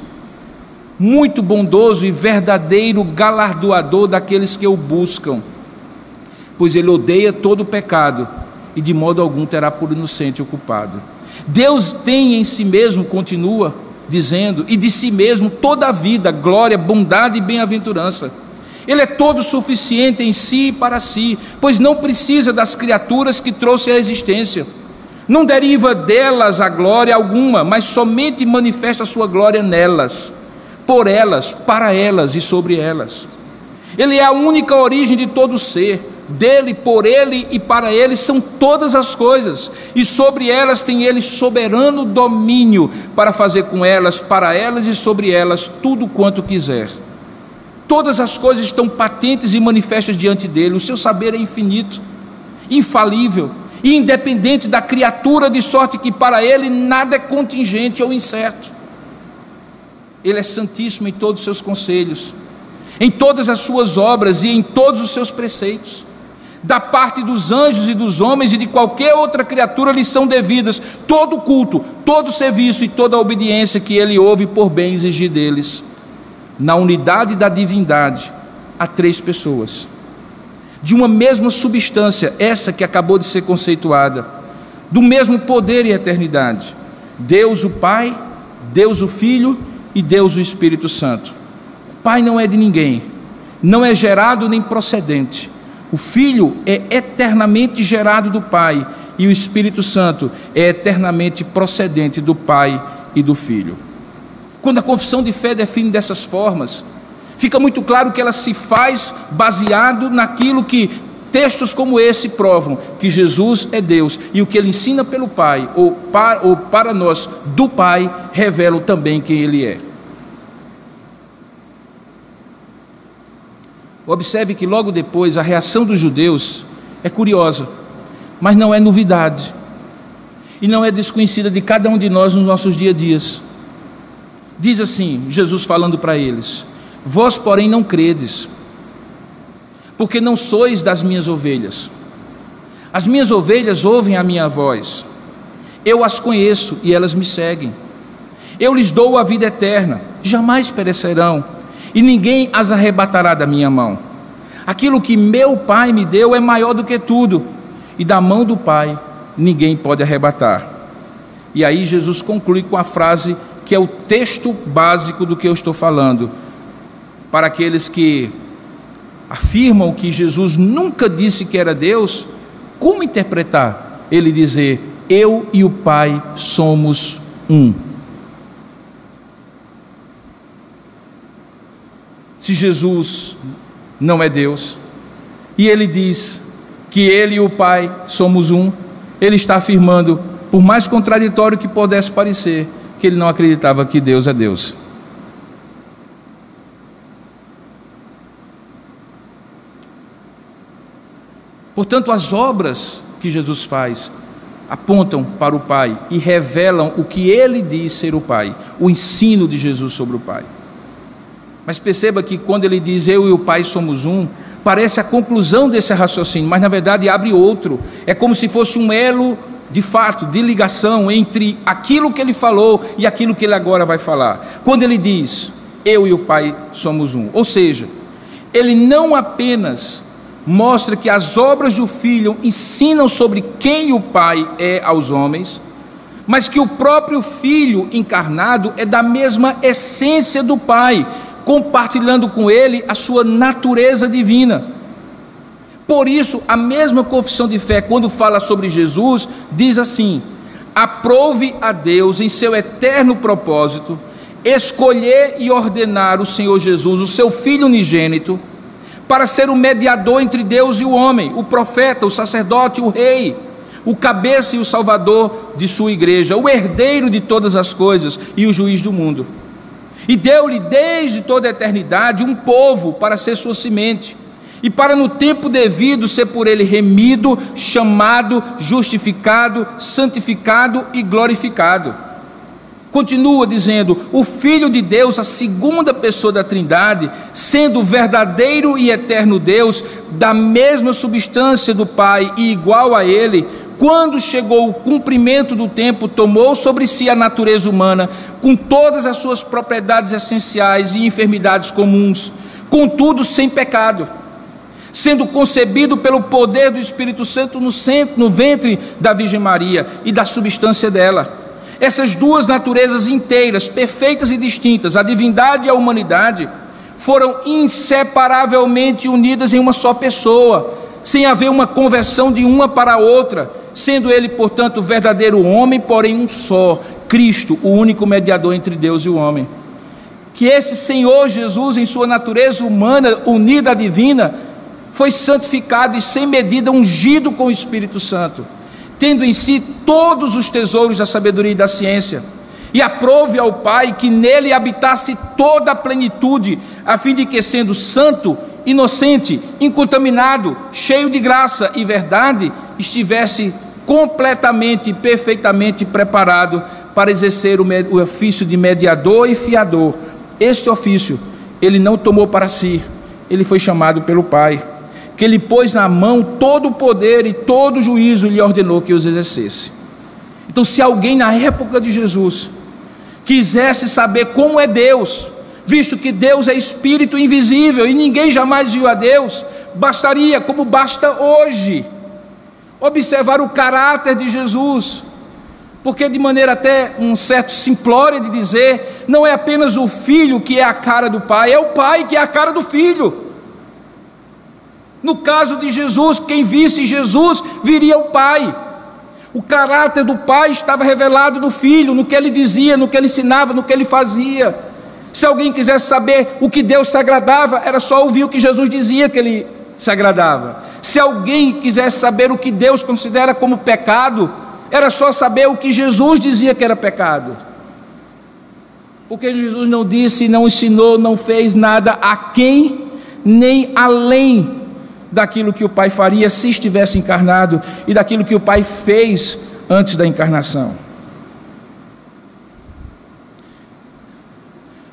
Muito bondoso e verdadeiro galardoador daqueles que o buscam pois ele odeia todo o pecado e de modo algum terá por inocente o culpado. Deus tem em si mesmo, continua dizendo, e de si mesmo toda a vida, glória, bondade e bem-aventurança. Ele é todo suficiente em si e para si, pois não precisa das criaturas que trouxe à existência. Não deriva delas a glória alguma, mas somente manifesta a sua glória nelas, por elas, para elas e sobre elas. Ele é a única origem de todo ser dele, por ele e para ele são todas as coisas, e sobre elas tem ele soberano domínio para fazer com elas, para elas e sobre elas tudo quanto quiser. Todas as coisas estão patentes e manifestas diante dele, o seu saber é infinito, infalível independente da criatura, de sorte que para ele nada é contingente ou incerto. Ele é santíssimo em todos os seus conselhos, em todas as suas obras e em todos os seus preceitos da parte dos anjos e dos homens e de qualquer outra criatura lhes são devidas todo culto, todo serviço e toda a obediência que ele ouve por bem exigir deles. Na unidade da divindade, há três pessoas, de uma mesma substância, essa que acabou de ser conceituada, do mesmo poder e eternidade: Deus o Pai, Deus o Filho e Deus o Espírito Santo. O Pai não é de ninguém, não é gerado nem procedente o Filho é eternamente gerado do Pai e o Espírito Santo é eternamente procedente do Pai e do Filho. Quando a confissão de fé define dessas formas, fica muito claro que ela se faz baseado naquilo que textos como esse provam que Jesus é Deus e o que ele ensina pelo Pai ou para, ou para nós do Pai revelam também quem ele é. Observe que logo depois a reação dos judeus é curiosa, mas não é novidade. E não é desconhecida de cada um de nós nos nossos dia a dias. Diz assim, Jesus falando para eles: Vós, porém, não credes, porque não sois das minhas ovelhas. As minhas ovelhas ouvem a minha voz. Eu as conheço e elas me seguem. Eu lhes dou a vida eterna, jamais perecerão e ninguém as arrebatará da minha mão. Aquilo que meu Pai me deu é maior do que tudo, e da mão do Pai ninguém pode arrebatar. E aí Jesus conclui com a frase que é o texto básico do que eu estou falando. Para aqueles que afirmam que Jesus nunca disse que era Deus, como interpretar ele dizer: Eu e o Pai somos um? se Jesus não é Deus, e ele diz que ele e o Pai somos um, ele está afirmando, por mais contraditório que pudesse parecer, que ele não acreditava que Deus é Deus. Portanto, as obras que Jesus faz apontam para o Pai e revelam o que ele diz ser o Pai, o ensino de Jesus sobre o Pai. Mas perceba que quando ele diz eu e o Pai somos um, parece a conclusão desse raciocínio, mas na verdade abre outro. É como se fosse um elo de fato, de ligação entre aquilo que ele falou e aquilo que ele agora vai falar. Quando ele diz eu e o Pai somos um, ou seja, ele não apenas mostra que as obras do Filho ensinam sobre quem o Pai é aos homens, mas que o próprio Filho encarnado é da mesma essência do Pai, compartilhando com ele a sua natureza divina. Por isso, a mesma confissão de fé, quando fala sobre Jesus, diz assim: aprove a Deus em seu eterno propósito escolher e ordenar o Senhor Jesus, o seu Filho unigênito para ser o mediador entre Deus e o homem, o profeta, o sacerdote, o rei, o cabeça e o salvador de sua igreja, o herdeiro de todas as coisas e o juiz do mundo. E deu-lhe desde toda a eternidade um povo para ser sua semente, e para no tempo devido ser por ele remido, chamado, justificado, santificado e glorificado. Continua dizendo: o Filho de Deus, a segunda pessoa da Trindade, sendo verdadeiro e eterno Deus, da mesma substância do Pai e igual a Ele, quando chegou o cumprimento do tempo, tomou sobre si a natureza humana, com todas as suas propriedades essenciais e enfermidades comuns, contudo sem pecado, sendo concebido pelo poder do Espírito Santo no, centro, no ventre da Virgem Maria e da substância dela essas duas naturezas inteiras, perfeitas e distintas, a divindade e a humanidade, foram inseparavelmente unidas em uma só pessoa, sem haver uma conversão de uma para a outra, sendo ele, portanto, verdadeiro homem, porém um só, Cristo, o único mediador entre Deus e o homem. Que esse Senhor Jesus, em sua natureza humana, unida à divina, foi santificado e sem medida ungido com o Espírito Santo tendo em si todos os tesouros da sabedoria e da ciência, e aprove ao Pai que nele habitasse toda a plenitude, a fim de que, sendo santo, inocente, incontaminado, cheio de graça e verdade, estivesse completamente e perfeitamente preparado para exercer o ofício de mediador e fiador. Este ofício ele não tomou para si, ele foi chamado pelo Pai que lhe pôs na mão todo o poder e todo o juízo lhe ordenou que os exercesse. Então, se alguém na época de Jesus quisesse saber como é Deus, visto que Deus é espírito invisível e ninguém jamais viu a Deus, bastaria, como basta hoje, observar o caráter de Jesus, porque de maneira até um certo simplória de dizer, não é apenas o filho que é a cara do pai, é o pai que é a cara do filho. No caso de Jesus, quem visse Jesus viria o Pai. O caráter do Pai estava revelado no Filho, no que ele dizia, no que ele ensinava, no que ele fazia. Se alguém quisesse saber o que Deus se agradava, era só ouvir o que Jesus dizia que ele se agradava. Se alguém quisesse saber o que Deus considera como pecado, era só saber o que Jesus dizia que era pecado. Porque Jesus não disse, não ensinou, não fez nada a quem nem além daquilo que o Pai faria se estivesse encarnado e daquilo que o Pai fez antes da encarnação.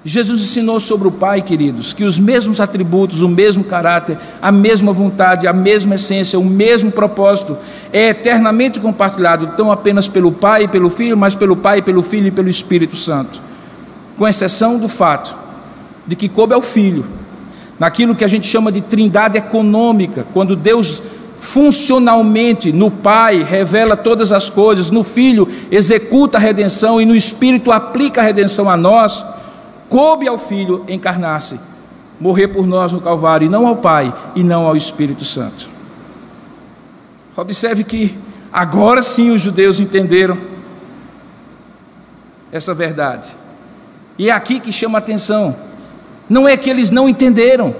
Jesus ensinou sobre o Pai, queridos, que os mesmos atributos, o mesmo caráter, a mesma vontade, a mesma essência, o mesmo propósito é eternamente compartilhado, não apenas pelo Pai e pelo Filho, mas pelo Pai, pelo Filho e pelo Espírito Santo. Com exceção do fato de que coube ao Filho naquilo que a gente chama de trindade econômica, quando Deus funcionalmente no Pai revela todas as coisas, no Filho executa a redenção e no Espírito aplica a redenção a nós, coube ao Filho encarnar-se, morrer por nós no Calvário, e não ao Pai e não ao Espírito Santo. Observe que agora sim os judeus entenderam essa verdade. E é aqui que chama a atenção não é que eles não entenderam,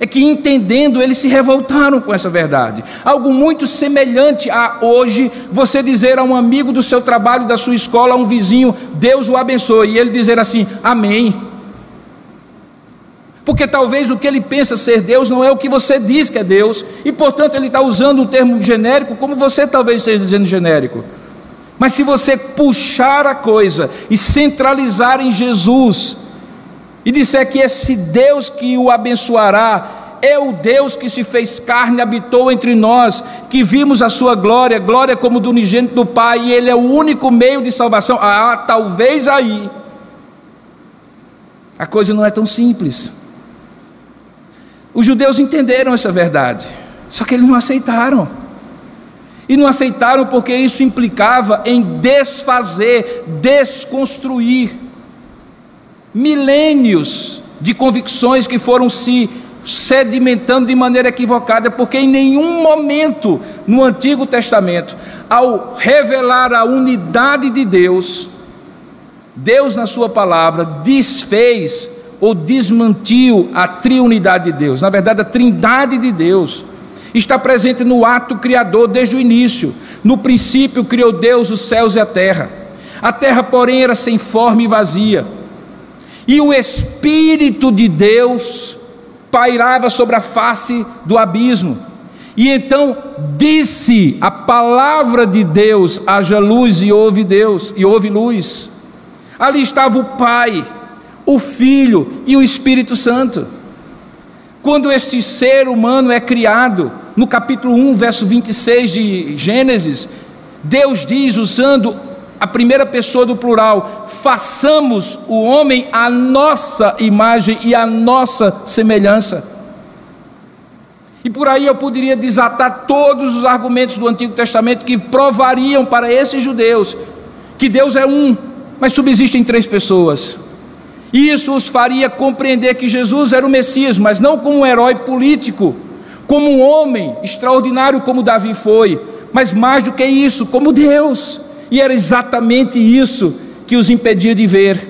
É que entendendo, eles se revoltaram com essa verdade. Algo muito semelhante a hoje você dizer a um amigo do seu trabalho, da sua escola, a um vizinho, Deus o abençoe, e ele dizer assim: Amém. Porque talvez o que ele pensa ser Deus não é o que você diz que é Deus, e portanto ele está usando o termo genérico como você talvez esteja dizendo genérico. Mas se você puxar a coisa e centralizar em Jesus, e disser que esse Deus que o abençoará é o Deus que se fez carne, habitou entre nós, que vimos a sua glória, glória como do unigênito do Pai, e Ele é o único meio de salvação. Ah, talvez aí a coisa não é tão simples. Os judeus entenderam essa verdade, só que eles não aceitaram. E não aceitaram porque isso implicava em desfazer, desconstruir milênios de convicções que foram se sedimentando de maneira equivocada, porque em nenhum momento no Antigo Testamento, ao revelar a unidade de Deus, Deus na Sua palavra desfez ou desmantiu a triunidade de Deus. Na verdade, a trindade de Deus está presente no ato criador desde o início. No princípio criou Deus os céus e a terra. A terra, porém, era sem forma e vazia e o Espírito de Deus pairava sobre a face do abismo. E então disse a palavra de Deus: haja luz e houve Deus, e houve luz. Ali estava o Pai, o Filho e o Espírito Santo. Quando este ser humano é criado, no capítulo 1, verso 26 de Gênesis, Deus diz, usando a primeira pessoa do plural, façamos o homem à nossa imagem e à nossa semelhança. E por aí eu poderia desatar todos os argumentos do Antigo Testamento que provariam para esses judeus que Deus é um, mas subsistem três pessoas. Isso os faria compreender que Jesus era o Messias, mas não como um herói político, como um homem extraordinário como Davi foi, mas mais do que isso, como Deus. E era exatamente isso que os impedia de ver,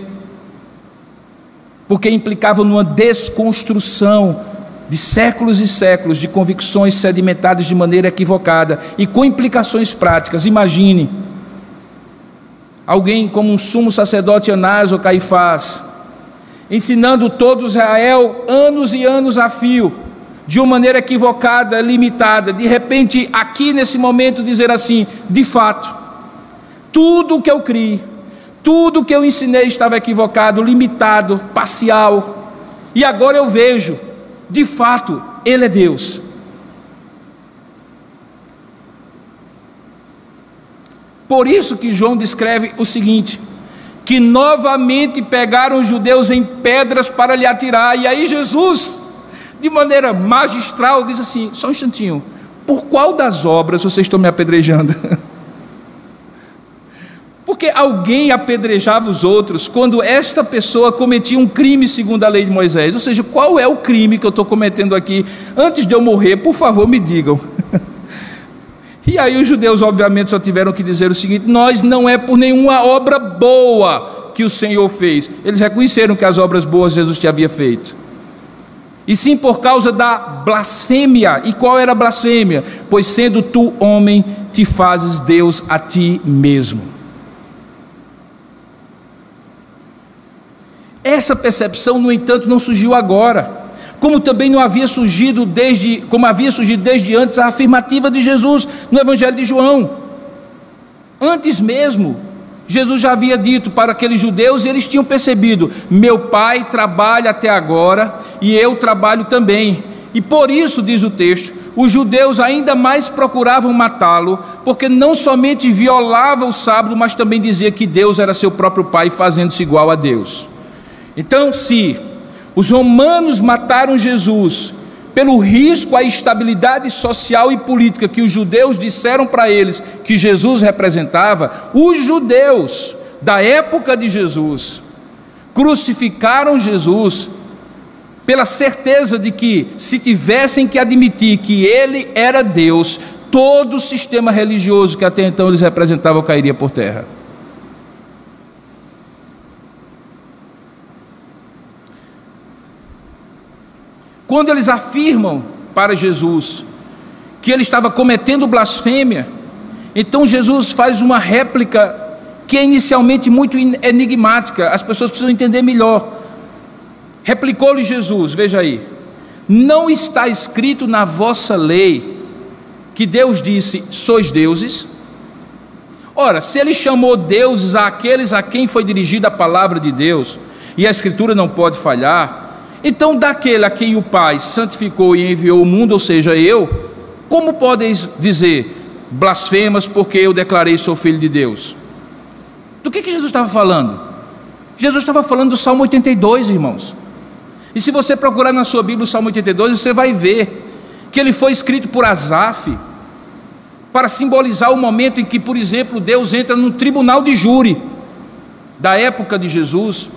porque implicava numa desconstrução de séculos e séculos de convicções sedimentadas de maneira equivocada e com implicações práticas. Imagine alguém como um sumo sacerdote Anás ou Caifás, ensinando todo Israel anos e anos a fio, de uma maneira equivocada, limitada, de repente, aqui nesse momento, dizer assim: de fato, tudo o que eu criei, tudo o que eu ensinei estava equivocado, limitado, parcial. E agora eu vejo, de fato, Ele é Deus. Por isso que João descreve o seguinte: que novamente pegaram os judeus em pedras para lhe atirar, e aí Jesus, de maneira magistral, diz assim: só um instantinho, por qual das obras vocês estão me apedrejando? *laughs* Porque alguém apedrejava os outros quando esta pessoa cometia um crime segundo a lei de Moisés. Ou seja, qual é o crime que eu estou cometendo aqui? Antes de eu morrer, por favor, me digam. *laughs* e aí os judeus, obviamente, só tiveram que dizer o seguinte: nós não é por nenhuma obra boa que o Senhor fez. Eles reconheceram que as obras boas Jesus te havia feito. E sim por causa da blasfêmia. E qual era a blasfêmia? Pois sendo tu homem, te fazes Deus a ti mesmo. Essa percepção, no entanto, não surgiu agora, como também não havia surgido desde, como havia surgido desde antes a afirmativa de Jesus no Evangelho de João. Antes mesmo, Jesus já havia dito para aqueles judeus e eles tinham percebido: meu pai trabalha até agora e eu trabalho também. E por isso, diz o texto, os judeus ainda mais procuravam matá-lo, porque não somente violava o sábado, mas também dizia que Deus era seu próprio pai, fazendo-se igual a Deus. Então, se os romanos mataram Jesus pelo risco à estabilidade social e política que os judeus disseram para eles que Jesus representava, os judeus da época de Jesus crucificaram Jesus pela certeza de que, se tivessem que admitir que ele era Deus, todo o sistema religioso que até então eles representavam cairia por terra. Quando eles afirmam para Jesus que ele estava cometendo blasfêmia, então Jesus faz uma réplica que é inicialmente muito enigmática, as pessoas precisam entender melhor. Replicou-lhe Jesus, veja aí: Não está escrito na vossa lei que Deus disse: sois deuses? Ora, se ele chamou deuses àqueles a quem foi dirigida a palavra de Deus, e a Escritura não pode falhar, então, daquele a quem o Pai santificou e enviou o mundo, ou seja, eu, como podeis dizer blasfemas porque eu declarei sou filho de Deus? Do que, que Jesus estava falando? Jesus estava falando do Salmo 82, irmãos. E se você procurar na sua Bíblia o Salmo 82, você vai ver que ele foi escrito por Asaf para simbolizar o momento em que, por exemplo, Deus entra num tribunal de júri da época de Jesus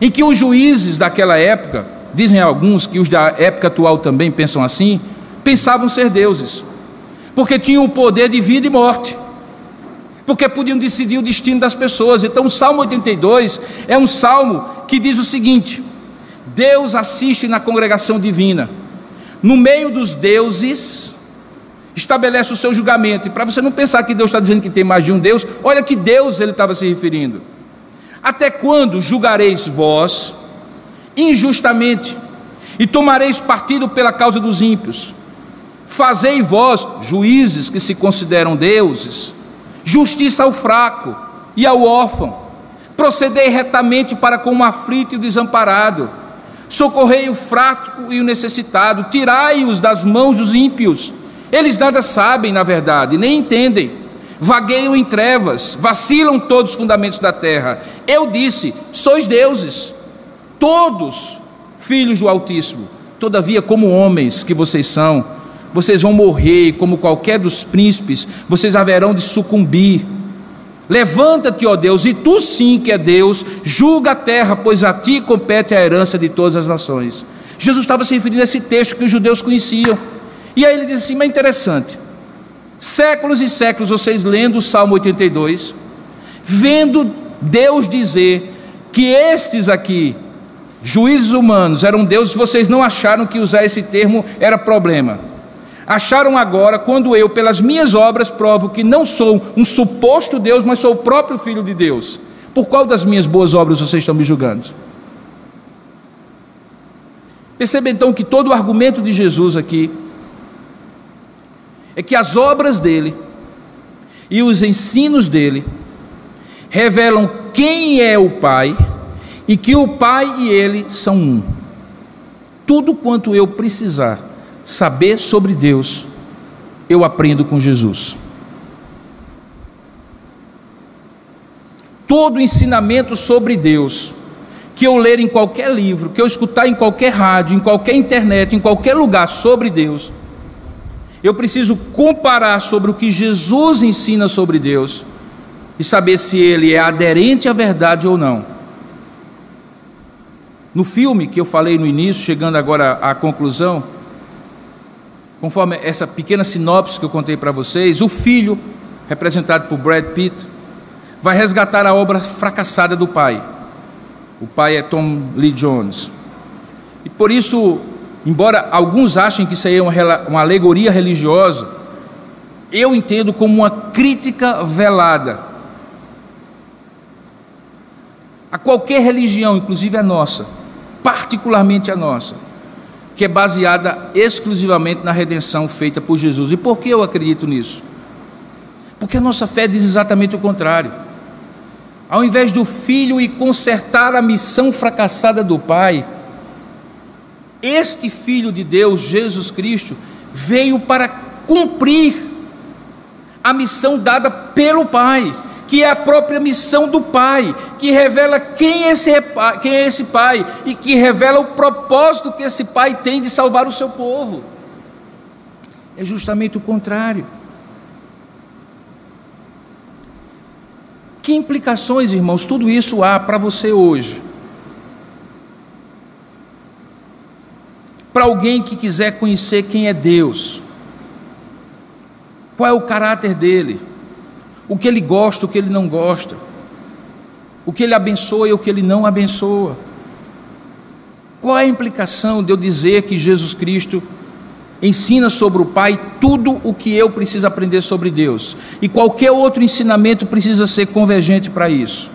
em que os juízes daquela época, dizem alguns que os da época atual também pensam assim, pensavam ser deuses, porque tinham o poder de vida e morte, porque podiam decidir o destino das pessoas. Então, o Salmo 82 é um salmo que diz o seguinte: Deus assiste na congregação divina, no meio dos deuses, estabelece o seu julgamento. E para você não pensar que Deus está dizendo que tem mais de um Deus, olha que Deus ele estava se referindo. Até quando julgareis vós injustamente e tomareis partido pela causa dos ímpios? Fazei vós, juízes que se consideram deuses, justiça ao fraco e ao órfão, procedei retamente para com o aflito e o desamparado, socorrei o fraco e o necessitado, tirai-os das mãos dos ímpios. Eles nada sabem, na verdade, nem entendem vagueiam em trevas, vacilam todos os fundamentos da terra. Eu disse: sois deuses, todos filhos do Altíssimo. Todavia, como homens que vocês são, vocês vão morrer, como qualquer dos príncipes, vocês haverão de sucumbir. Levanta-te, ó Deus, e tu sim que é Deus, julga a terra, pois a ti compete a herança de todas as nações. Jesus estava se referindo a esse texto que os judeus conheciam. E aí ele disse assim: mas interessante. Séculos e séculos vocês lendo o Salmo 82, vendo Deus dizer que estes aqui, juízes humanos, eram deuses, vocês não acharam que usar esse termo era problema. Acharam agora, quando eu, pelas minhas obras, provo que não sou um suposto Deus, mas sou o próprio Filho de Deus. Por qual das minhas boas obras vocês estão me julgando? Perceba então que todo o argumento de Jesus aqui é que as obras dele e os ensinos dele revelam quem é o Pai e que o Pai e ele são um. Tudo quanto eu precisar saber sobre Deus, eu aprendo com Jesus. Todo ensinamento sobre Deus que eu ler em qualquer livro, que eu escutar em qualquer rádio, em qualquer internet, em qualquer lugar sobre Deus, eu preciso comparar sobre o que Jesus ensina sobre Deus e saber se ele é aderente à verdade ou não. No filme que eu falei no início, chegando agora à conclusão, conforme essa pequena sinopse que eu contei para vocês, o filho, representado por Brad Pitt, vai resgatar a obra fracassada do pai. O pai é Tom Lee Jones. E por isso Embora alguns achem que isso aí é uma, uma alegoria religiosa, eu entendo como uma crítica velada a qualquer religião, inclusive a nossa, particularmente a nossa, que é baseada exclusivamente na redenção feita por Jesus. E por que eu acredito nisso? Porque a nossa fé diz exatamente o contrário. Ao invés do filho ir consertar a missão fracassada do pai, este Filho de Deus, Jesus Cristo, veio para cumprir a missão dada pelo Pai, que é a própria missão do Pai, que revela quem é esse, quem é esse Pai e que revela o propósito que esse Pai tem de salvar o seu povo. É justamente o contrário. Que implicações, irmãos, tudo isso há para você hoje? Para alguém que quiser conhecer quem é Deus. Qual é o caráter dele? O que ele gosta, o que ele não gosta. O que ele abençoa e o que ele não abençoa. Qual é a implicação de eu dizer que Jesus Cristo ensina sobre o Pai tudo o que eu preciso aprender sobre Deus? E qualquer outro ensinamento precisa ser convergente para isso.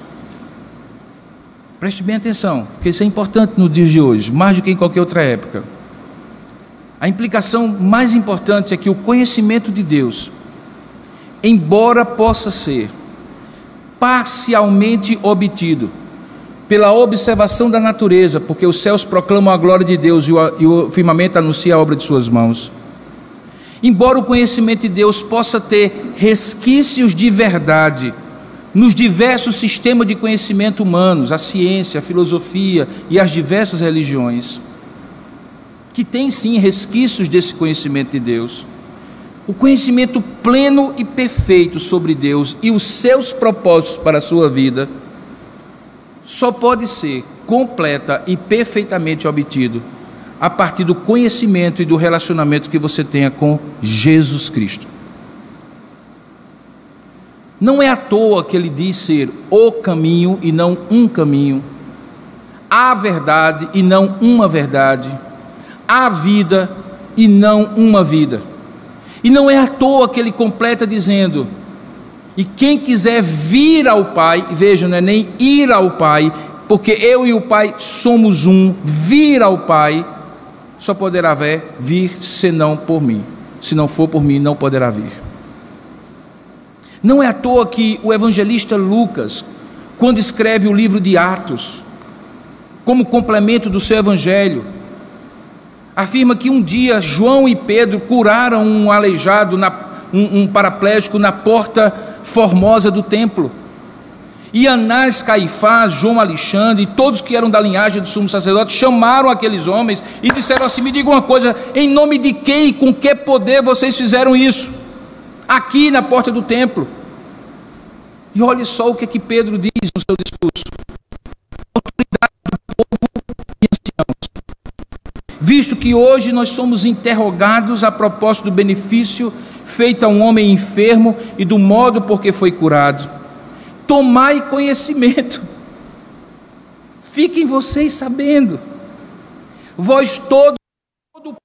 Preste bem atenção, porque isso é importante no dia de hoje, mais do que em qualquer outra época. A implicação mais importante é que o conhecimento de Deus, embora possa ser parcialmente obtido pela observação da natureza, porque os céus proclamam a glória de Deus e o, firmamento anuncia a obra de suas mãos. Embora o conhecimento de Deus possa ter resquícios de verdade nos diversos sistemas de conhecimento humanos, a ciência, a filosofia e as diversas religiões, que tem sim resquícios desse conhecimento de Deus. O conhecimento pleno e perfeito sobre Deus e os seus propósitos para a sua vida só pode ser completa e perfeitamente obtido a partir do conhecimento e do relacionamento que você tenha com Jesus Cristo. Não é à toa que ele diz ser o caminho e não um caminho, a verdade e não uma verdade a vida e não uma vida. E não é à toa que ele completa dizendo: E quem quiser vir ao Pai, veja, não é nem ir ao Pai, porque eu e o Pai somos um, vir ao Pai, só poderá ver, vir senão por mim. Se não for por mim, não poderá vir. Não é à toa que o evangelista Lucas, quando escreve o livro de Atos, como complemento do seu evangelho, afirma que um dia João e Pedro curaram um aleijado, na, um, um paraplégico na porta formosa do templo. E Anás, Caifás, João Alexandre e todos que eram da linhagem do sumo sacerdote chamaram aqueles homens e disseram assim: Me digam uma coisa, em nome de quem e com que poder vocês fizeram isso? Aqui na porta do templo. E olhe só o que, é que Pedro diz no seu discurso: visto que hoje nós somos interrogados a propósito do benefício feito a um homem enfermo e do modo por que foi curado. Tomai conhecimento, fiquem vocês sabendo, vós todos, todo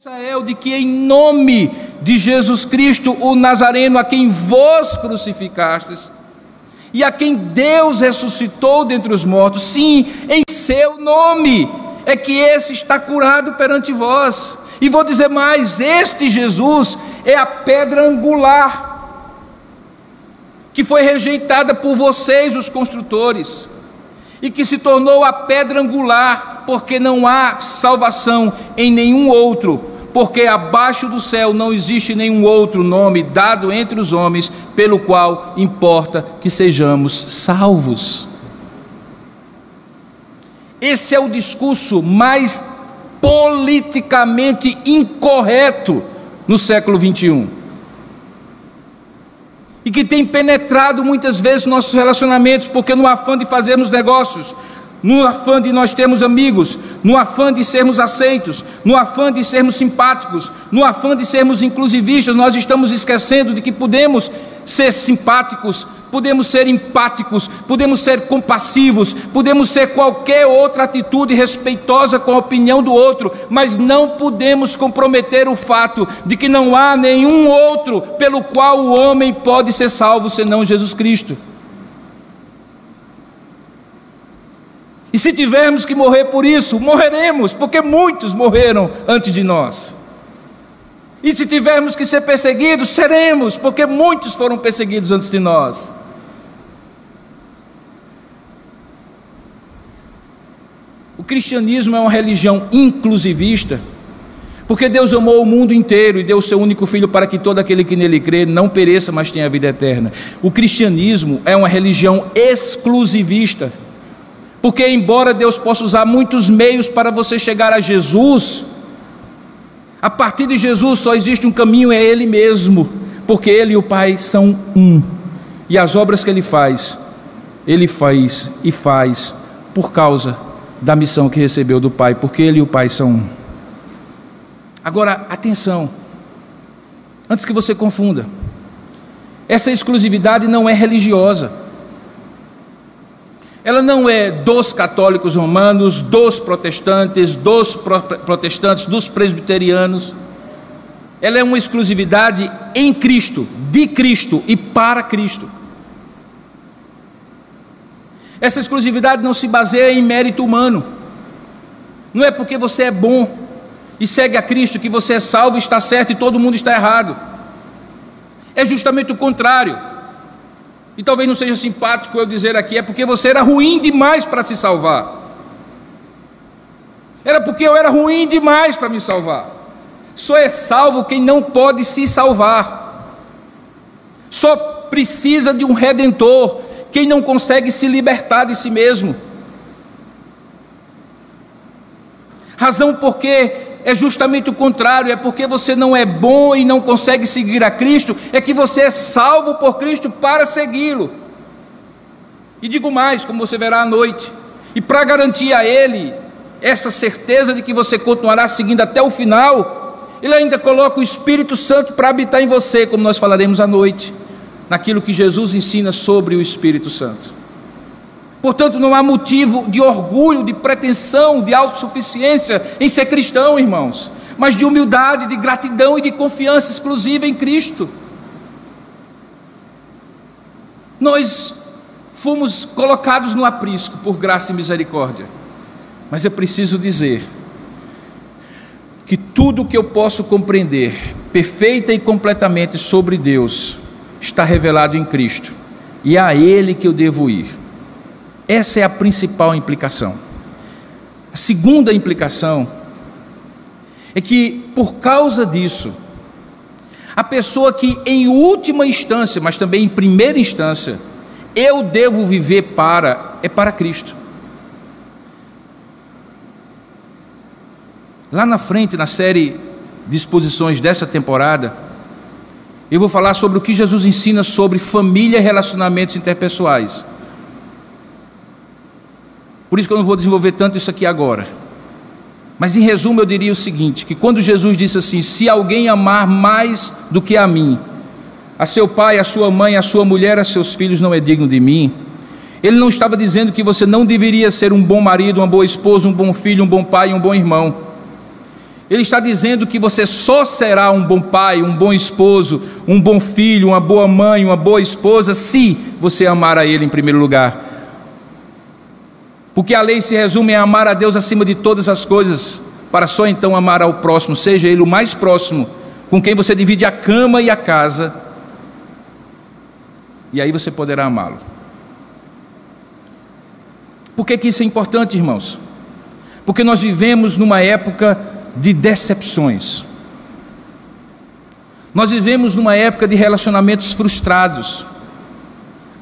Israel, de que em nome de Jesus Cristo, o Nazareno, a quem vós crucificastes, e a quem Deus ressuscitou dentre os mortos, sim, em seu nome, é que esse está curado perante vós. E vou dizer mais: este Jesus é a pedra angular, que foi rejeitada por vocês, os construtores, e que se tornou a pedra angular, porque não há salvação em nenhum outro, porque abaixo do céu não existe nenhum outro nome dado entre os homens pelo qual importa que sejamos salvos. Esse é o discurso mais politicamente incorreto no século 21. E que tem penetrado muitas vezes nossos relacionamentos, porque no afã de fazermos negócios, no afã de nós termos amigos, no afã de sermos aceitos, no afã de sermos simpáticos, no afã de sermos inclusivistas, nós estamos esquecendo de que podemos ser simpáticos, podemos ser empáticos, podemos ser compassivos, podemos ser qualquer outra atitude respeitosa com a opinião do outro, mas não podemos comprometer o fato de que não há nenhum outro pelo qual o homem pode ser salvo senão Jesus Cristo. E se tivermos que morrer por isso, morreremos, porque muitos morreram antes de nós. E se tivermos que ser perseguidos, seremos, porque muitos foram perseguidos antes de nós. O cristianismo é uma religião inclusivista, porque Deus amou o mundo inteiro e deu o seu único filho para que todo aquele que nele crê não pereça, mas tenha vida eterna. O cristianismo é uma religião exclusivista, porque embora Deus possa usar muitos meios para você chegar a Jesus, a partir de Jesus só existe um caminho, é Ele mesmo, porque Ele e o Pai são um, e as obras que Ele faz, Ele faz e faz por causa da missão que recebeu do Pai, porque ele e o Pai são um. Agora, atenção, antes que você confunda, essa exclusividade não é religiosa. Ela não é dos católicos romanos, dos protestantes, dos protestantes, dos presbiterianos. Ela é uma exclusividade em Cristo, de Cristo e para Cristo. Essa exclusividade não se baseia em mérito humano. Não é porque você é bom e segue a Cristo que você é salvo, está certo e todo mundo está errado. É justamente o contrário. E talvez não seja simpático eu dizer aqui, é porque você era ruim demais para se salvar. Era porque eu era ruim demais para me salvar. Só é salvo quem não pode se salvar. Só precisa de um redentor quem não consegue se libertar de si mesmo. Razão porque é justamente o contrário, é porque você não é bom e não consegue seguir a Cristo, é que você é salvo por Cristo para segui-lo. E digo mais, como você verá à noite, e para garantir a Ele essa certeza de que você continuará seguindo até o final, Ele ainda coloca o Espírito Santo para habitar em você, como nós falaremos à noite, naquilo que Jesus ensina sobre o Espírito Santo. Portanto, não há motivo de orgulho, de pretensão, de autossuficiência em ser cristão, irmãos, mas de humildade, de gratidão e de confiança exclusiva em Cristo. Nós fomos colocados no aprisco por graça e misericórdia, mas é preciso dizer que tudo o que eu posso compreender perfeita e completamente sobre Deus está revelado em Cristo, e é a Ele que eu devo ir. Essa é a principal implicação. A segunda implicação é que, por causa disso, a pessoa que, em última instância, mas também em primeira instância, eu devo viver para, é para Cristo. Lá na frente, na série de exposições dessa temporada, eu vou falar sobre o que Jesus ensina sobre família e relacionamentos interpessoais. Por isso que eu não vou desenvolver tanto isso aqui agora. Mas em resumo eu diria o seguinte: que quando Jesus disse assim: se alguém amar mais do que a mim, a seu pai, a sua mãe, a sua mulher, a seus filhos, não é digno de mim. Ele não estava dizendo que você não deveria ser um bom marido, uma boa esposa, um bom filho, um bom pai, um bom irmão. Ele está dizendo que você só será um bom pai, um bom esposo, um bom filho, uma boa mãe, uma boa esposa, se você amar a Ele em primeiro lugar. Porque a lei se resume em amar a Deus acima de todas as coisas, para só então amar ao próximo, seja ele o mais próximo, com quem você divide a cama e a casa, e aí você poderá amá-lo. Por que, que isso é importante, irmãos? Porque nós vivemos numa época de decepções. Nós vivemos numa época de relacionamentos frustrados.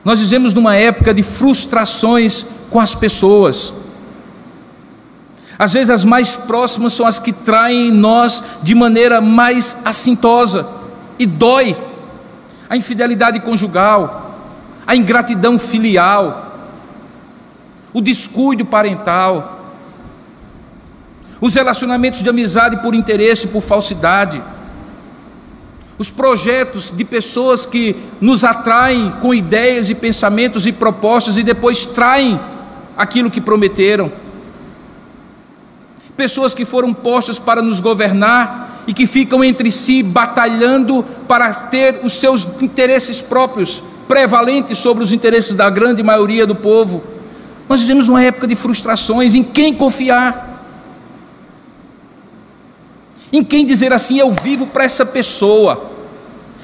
Nós vivemos numa época de frustrações com as pessoas. Às vezes as mais próximas são as que traem nós de maneira mais assintosa e dói. A infidelidade conjugal, a ingratidão filial, o descuido parental, os relacionamentos de amizade por interesse, por falsidade, os projetos de pessoas que nos atraem com ideias e pensamentos e propostas e depois traem aquilo que prometeram. Pessoas que foram postas para nos governar e que ficam entre si batalhando para ter os seus interesses próprios prevalentes sobre os interesses da grande maioria do povo. Nós vivemos uma época de frustrações, em quem confiar? Em quem dizer assim, eu vivo para essa pessoa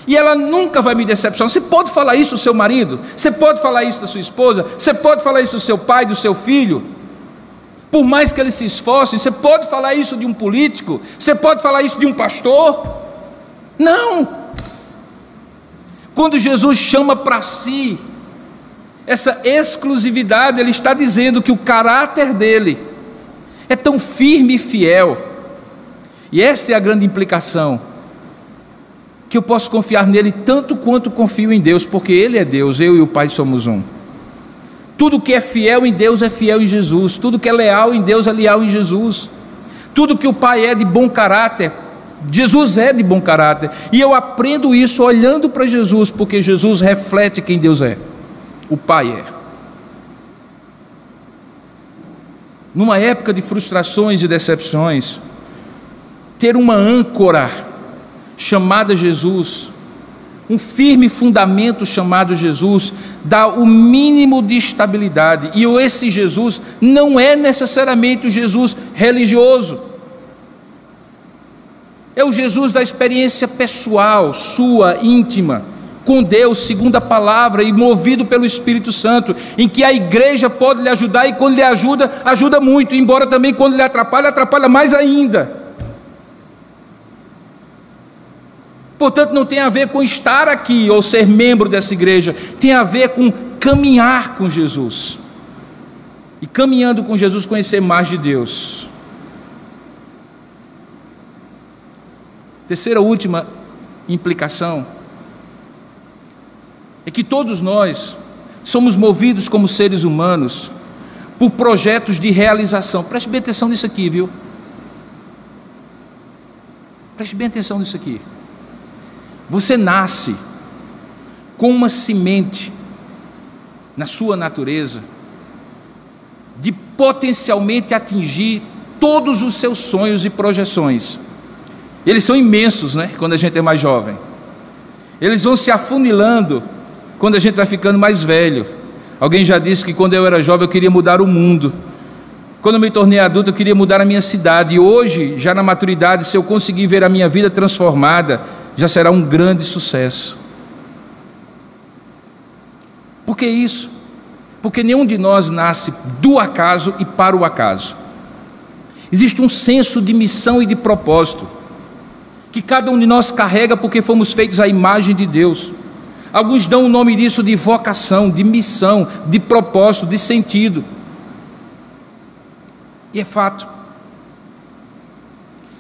e ela nunca vai me decepcionar. Você pode falar isso do seu marido, você pode falar isso da sua esposa, você pode falar isso do seu pai, do seu filho. Por mais que eles se esforcem, você pode falar isso de um político, você pode falar isso de um pastor. Não. Quando Jesus chama para si essa exclusividade, ele está dizendo que o caráter dele é tão firme e fiel. E essa é a grande implicação que eu posso confiar nele tanto quanto confio em Deus, porque Ele é Deus, eu e o Pai somos um. Tudo que é fiel em Deus é fiel em Jesus, tudo que é leal em Deus é leal em Jesus. Tudo que o Pai é de bom caráter, Jesus é de bom caráter, e eu aprendo isso olhando para Jesus, porque Jesus reflete quem Deus é, o Pai é. numa época de frustrações e decepções, ter uma âncora chamada Jesus, um firme fundamento chamado Jesus, dá o mínimo de estabilidade. E esse Jesus não é necessariamente o Jesus religioso. É o Jesus da experiência pessoal, sua, íntima, com Deus, segundo a palavra e movido pelo Espírito Santo, em que a igreja pode lhe ajudar e quando lhe ajuda, ajuda muito, embora também quando lhe atrapalha, atrapalha mais ainda. Portanto, não tem a ver com estar aqui ou ser membro dessa igreja, tem a ver com caminhar com Jesus. E caminhando com Jesus, conhecer mais de Deus. Terceira última implicação é que todos nós somos movidos como seres humanos por projetos de realização. Preste bem atenção nisso aqui, viu? Preste bem atenção nisso aqui. Você nasce com uma semente na sua natureza de potencialmente atingir todos os seus sonhos e projeções. Eles são imensos, né? Quando a gente é mais jovem. Eles vão se afunilando quando a gente vai ficando mais velho. Alguém já disse que quando eu era jovem eu queria mudar o mundo. Quando eu me tornei adulto eu queria mudar a minha cidade. E hoje, já na maturidade, se eu conseguir ver a minha vida transformada, já será um grande sucesso. Por que isso? Porque nenhum de nós nasce do acaso e para o acaso. Existe um senso de missão e de propósito que cada um de nós carrega porque fomos feitos à imagem de Deus. Alguns dão o nome disso de vocação, de missão, de propósito, de sentido. E é fato.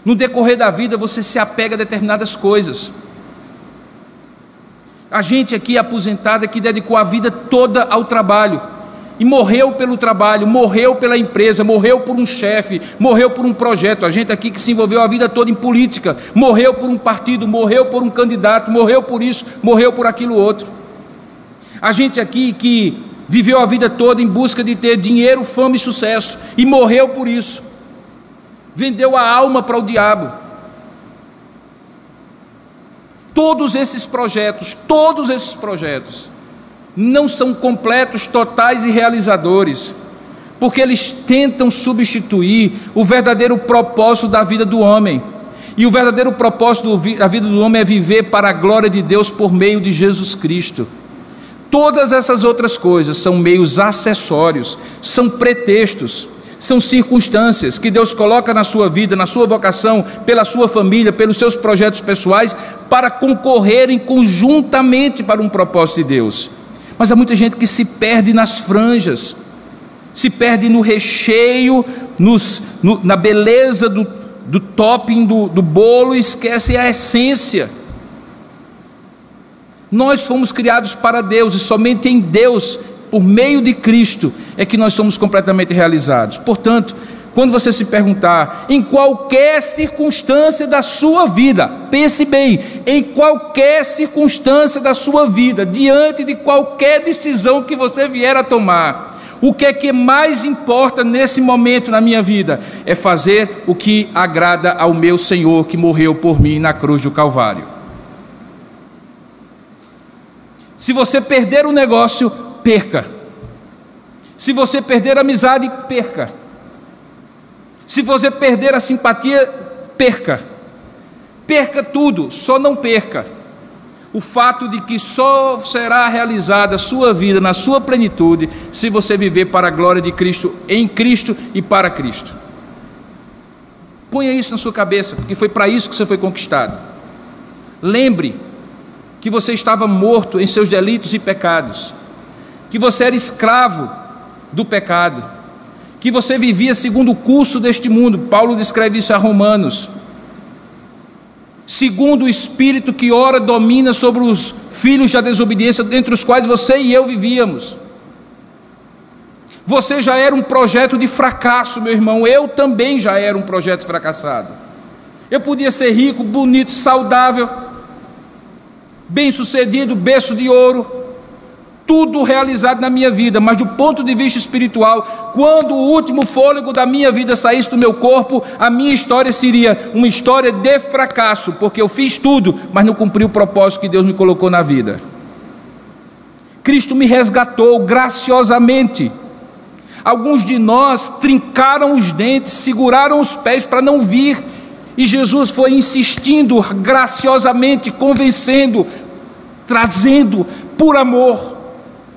No decorrer da vida você se apega a determinadas coisas. A gente aqui aposentada que dedicou a vida toda ao trabalho e morreu pelo trabalho, morreu pela empresa, morreu por um chefe, morreu por um projeto. A gente aqui que se envolveu a vida toda em política, morreu por um partido, morreu por um candidato, morreu por isso, morreu por aquilo outro. A gente aqui que viveu a vida toda em busca de ter dinheiro, fama e sucesso e morreu por isso. Vendeu a alma para o diabo. Todos esses projetos, todos esses projetos não são completos, totais e realizadores, porque eles tentam substituir o verdadeiro propósito da vida do homem. E o verdadeiro propósito da vida do homem é viver para a glória de Deus por meio de Jesus Cristo. Todas essas outras coisas são meios acessórios, são pretextos, são circunstâncias que Deus coloca na sua vida, na sua vocação, pela sua família, pelos seus projetos pessoais, para concorrerem conjuntamente para um propósito de Deus. Mas há muita gente que se perde nas franjas, se perde no recheio, nos, no, na beleza do, do topping do, do bolo e esquece a essência. Nós fomos criados para Deus e somente em Deus, por meio de Cristo, é que nós somos completamente realizados. Portanto, quando você se perguntar em qualquer circunstância da sua vida, pense bem, em qualquer circunstância da sua vida, diante de qualquer decisão que você vier a tomar, o que é que mais importa nesse momento na minha vida é fazer o que agrada ao meu Senhor que morreu por mim na cruz do Calvário. Se você perder o negócio, perca. Se você perder a amizade, perca. Se você perder a simpatia, perca. Perca tudo, só não perca. O fato de que só será realizada a sua vida na sua plenitude se você viver para a glória de Cristo, em Cristo e para Cristo. Ponha isso na sua cabeça, porque foi para isso que você foi conquistado. Lembre que você estava morto em seus delitos e pecados, que você era escravo do pecado que você vivia segundo o curso deste mundo. Paulo descreve isso a Romanos. Segundo o espírito que ora domina sobre os filhos da desobediência, entre os quais você e eu vivíamos. Você já era um projeto de fracasso, meu irmão. Eu também já era um projeto fracassado. Eu podia ser rico, bonito, saudável, bem-sucedido, berço de ouro, tudo realizado na minha vida, mas do ponto de vista espiritual, quando o último fôlego da minha vida saísse do meu corpo, a minha história seria uma história de fracasso, porque eu fiz tudo, mas não cumpri o propósito que Deus me colocou na vida. Cristo me resgatou graciosamente. Alguns de nós trincaram os dentes, seguraram os pés para não vir, e Jesus foi insistindo graciosamente, convencendo, trazendo por amor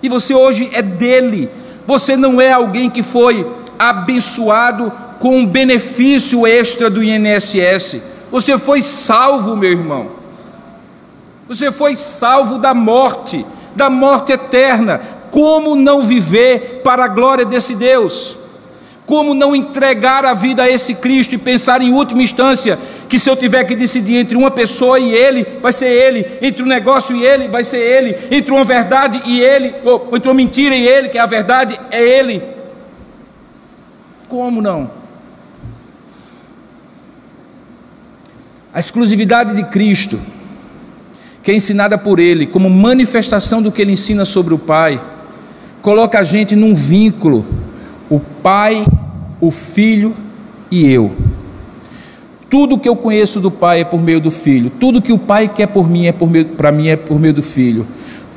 e você hoje é dele. Você não é alguém que foi abençoado com um benefício extra do INSS. Você foi salvo, meu irmão. Você foi salvo da morte, da morte eterna. Como não viver para a glória desse Deus? Como não entregar a vida a esse Cristo e pensar em última instância que se eu tiver que decidir entre uma pessoa e ele, vai ser ele, entre um negócio e ele, vai ser ele, entre uma verdade e ele, ou entre uma mentira e ele, que é a verdade, é ele. Como não? A exclusividade de Cristo, que é ensinada por Ele, como manifestação do que Ele ensina sobre o Pai, coloca a gente num vínculo, o Pai, o Filho e eu. Tudo que eu conheço do Pai é por meio do Filho. Tudo que o Pai quer por mim é por meio para mim é por meio do Filho.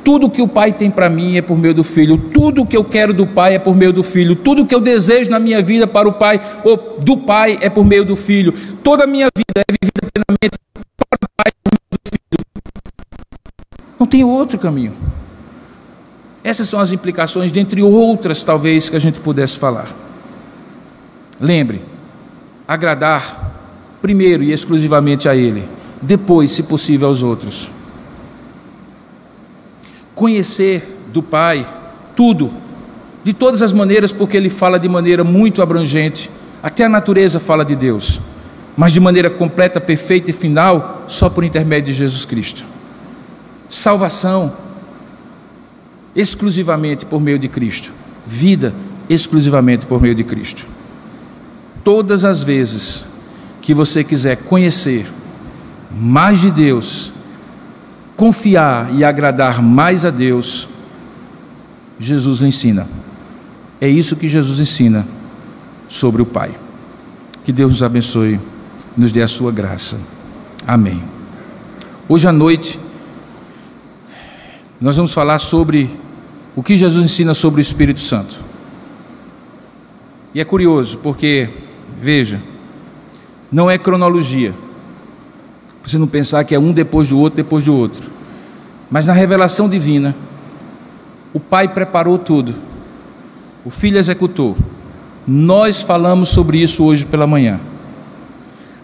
Tudo que o Pai tem para mim é por meio do Filho. Tudo que eu quero do Pai é por meio do Filho. Tudo que eu desejo na minha vida para o Pai ou do Pai é por meio do Filho. Toda a minha vida é vivida plenamente para o Pai por meio do Filho. Não tem outro caminho. Essas são as implicações, dentre outras, talvez, que a gente pudesse falar. Lembre, agradar primeiro e exclusivamente a Ele, depois, se possível, aos outros. Conhecer do Pai tudo, de todas as maneiras, porque Ele fala de maneira muito abrangente, até a natureza fala de Deus, mas de maneira completa, perfeita e final, só por intermédio de Jesus Cristo. Salvação, exclusivamente por meio de Cristo. Vida, exclusivamente por meio de Cristo. Todas as vezes que você quiser conhecer mais de Deus, confiar e agradar mais a Deus, Jesus lhe ensina. É isso que Jesus ensina sobre o Pai. Que Deus nos abençoe, nos dê a sua graça. Amém. Hoje à noite, nós vamos falar sobre o que Jesus ensina sobre o Espírito Santo. E é curioso, porque, veja, não é cronologia. Você não pensar que é um depois do outro, depois do outro. Mas na revelação divina, o Pai preparou tudo, o Filho executou. Nós falamos sobre isso hoje pela manhã.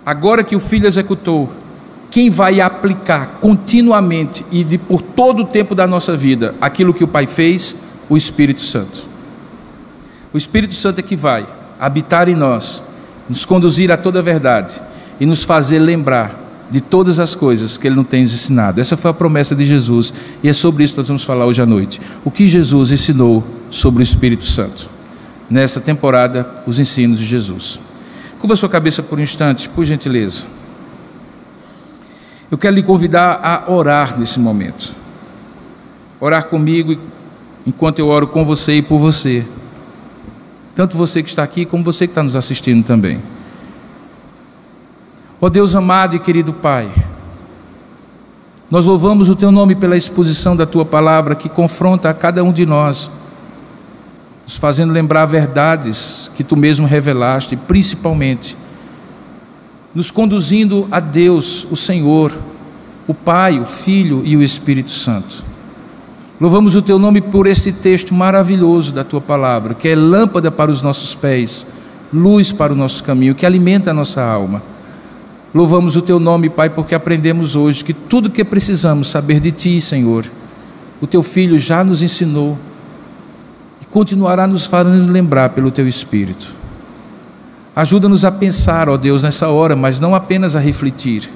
Agora que o Filho executou, quem vai aplicar continuamente e de, por todo o tempo da nossa vida aquilo que o Pai fez? O Espírito Santo. O Espírito Santo é que vai habitar em nós nos conduzir a toda a verdade e nos fazer lembrar de todas as coisas que Ele não tem nos ensinado. Essa foi a promessa de Jesus e é sobre isso que nós vamos falar hoje à noite. O que Jesus ensinou sobre o Espírito Santo. Nessa temporada, os ensinos de Jesus. Curva sua cabeça por um instante, por gentileza. Eu quero lhe convidar a orar nesse momento. Orar comigo enquanto eu oro com você e por você. Tanto você que está aqui, como você que está nos assistindo também. Ó oh Deus amado e querido Pai, nós louvamos o Teu nome pela exposição da Tua palavra que confronta a cada um de nós, nos fazendo lembrar verdades que Tu mesmo revelaste, principalmente, nos conduzindo a Deus, o Senhor, o Pai, o Filho e o Espírito Santo. Louvamos o teu nome por esse texto maravilhoso da tua palavra, que é lâmpada para os nossos pés, luz para o nosso caminho, que alimenta a nossa alma. Louvamos o teu nome, Pai, porque aprendemos hoje que tudo que precisamos saber de ti, Senhor, o teu filho já nos ensinou e continuará nos fazendo lembrar pelo teu espírito. Ajuda-nos a pensar, ó Deus, nessa hora, mas não apenas a refletir,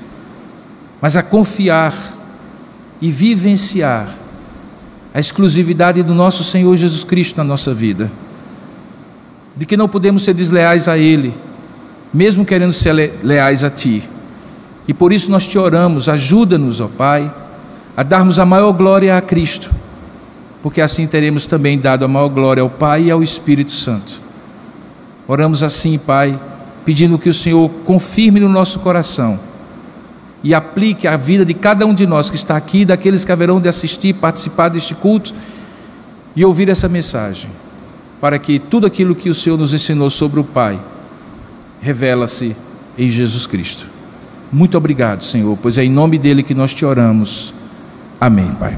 mas a confiar e vivenciar a exclusividade do nosso Senhor Jesus Cristo na nossa vida, de que não podemos ser desleais a Ele, mesmo querendo ser leais a Ti. E por isso nós te oramos, ajuda-nos, ó Pai, a darmos a maior glória a Cristo, porque assim teremos também dado a maior glória ao Pai e ao Espírito Santo. Oramos assim, Pai, pedindo que o Senhor confirme no nosso coração e aplique a vida de cada um de nós que está aqui, daqueles que haverão de assistir, participar deste culto e ouvir essa mensagem, para que tudo aquilo que o Senhor nos ensinou sobre o Pai revela-se em Jesus Cristo. Muito obrigado, Senhor, pois é em nome dele que nós te oramos. Amém, Pai.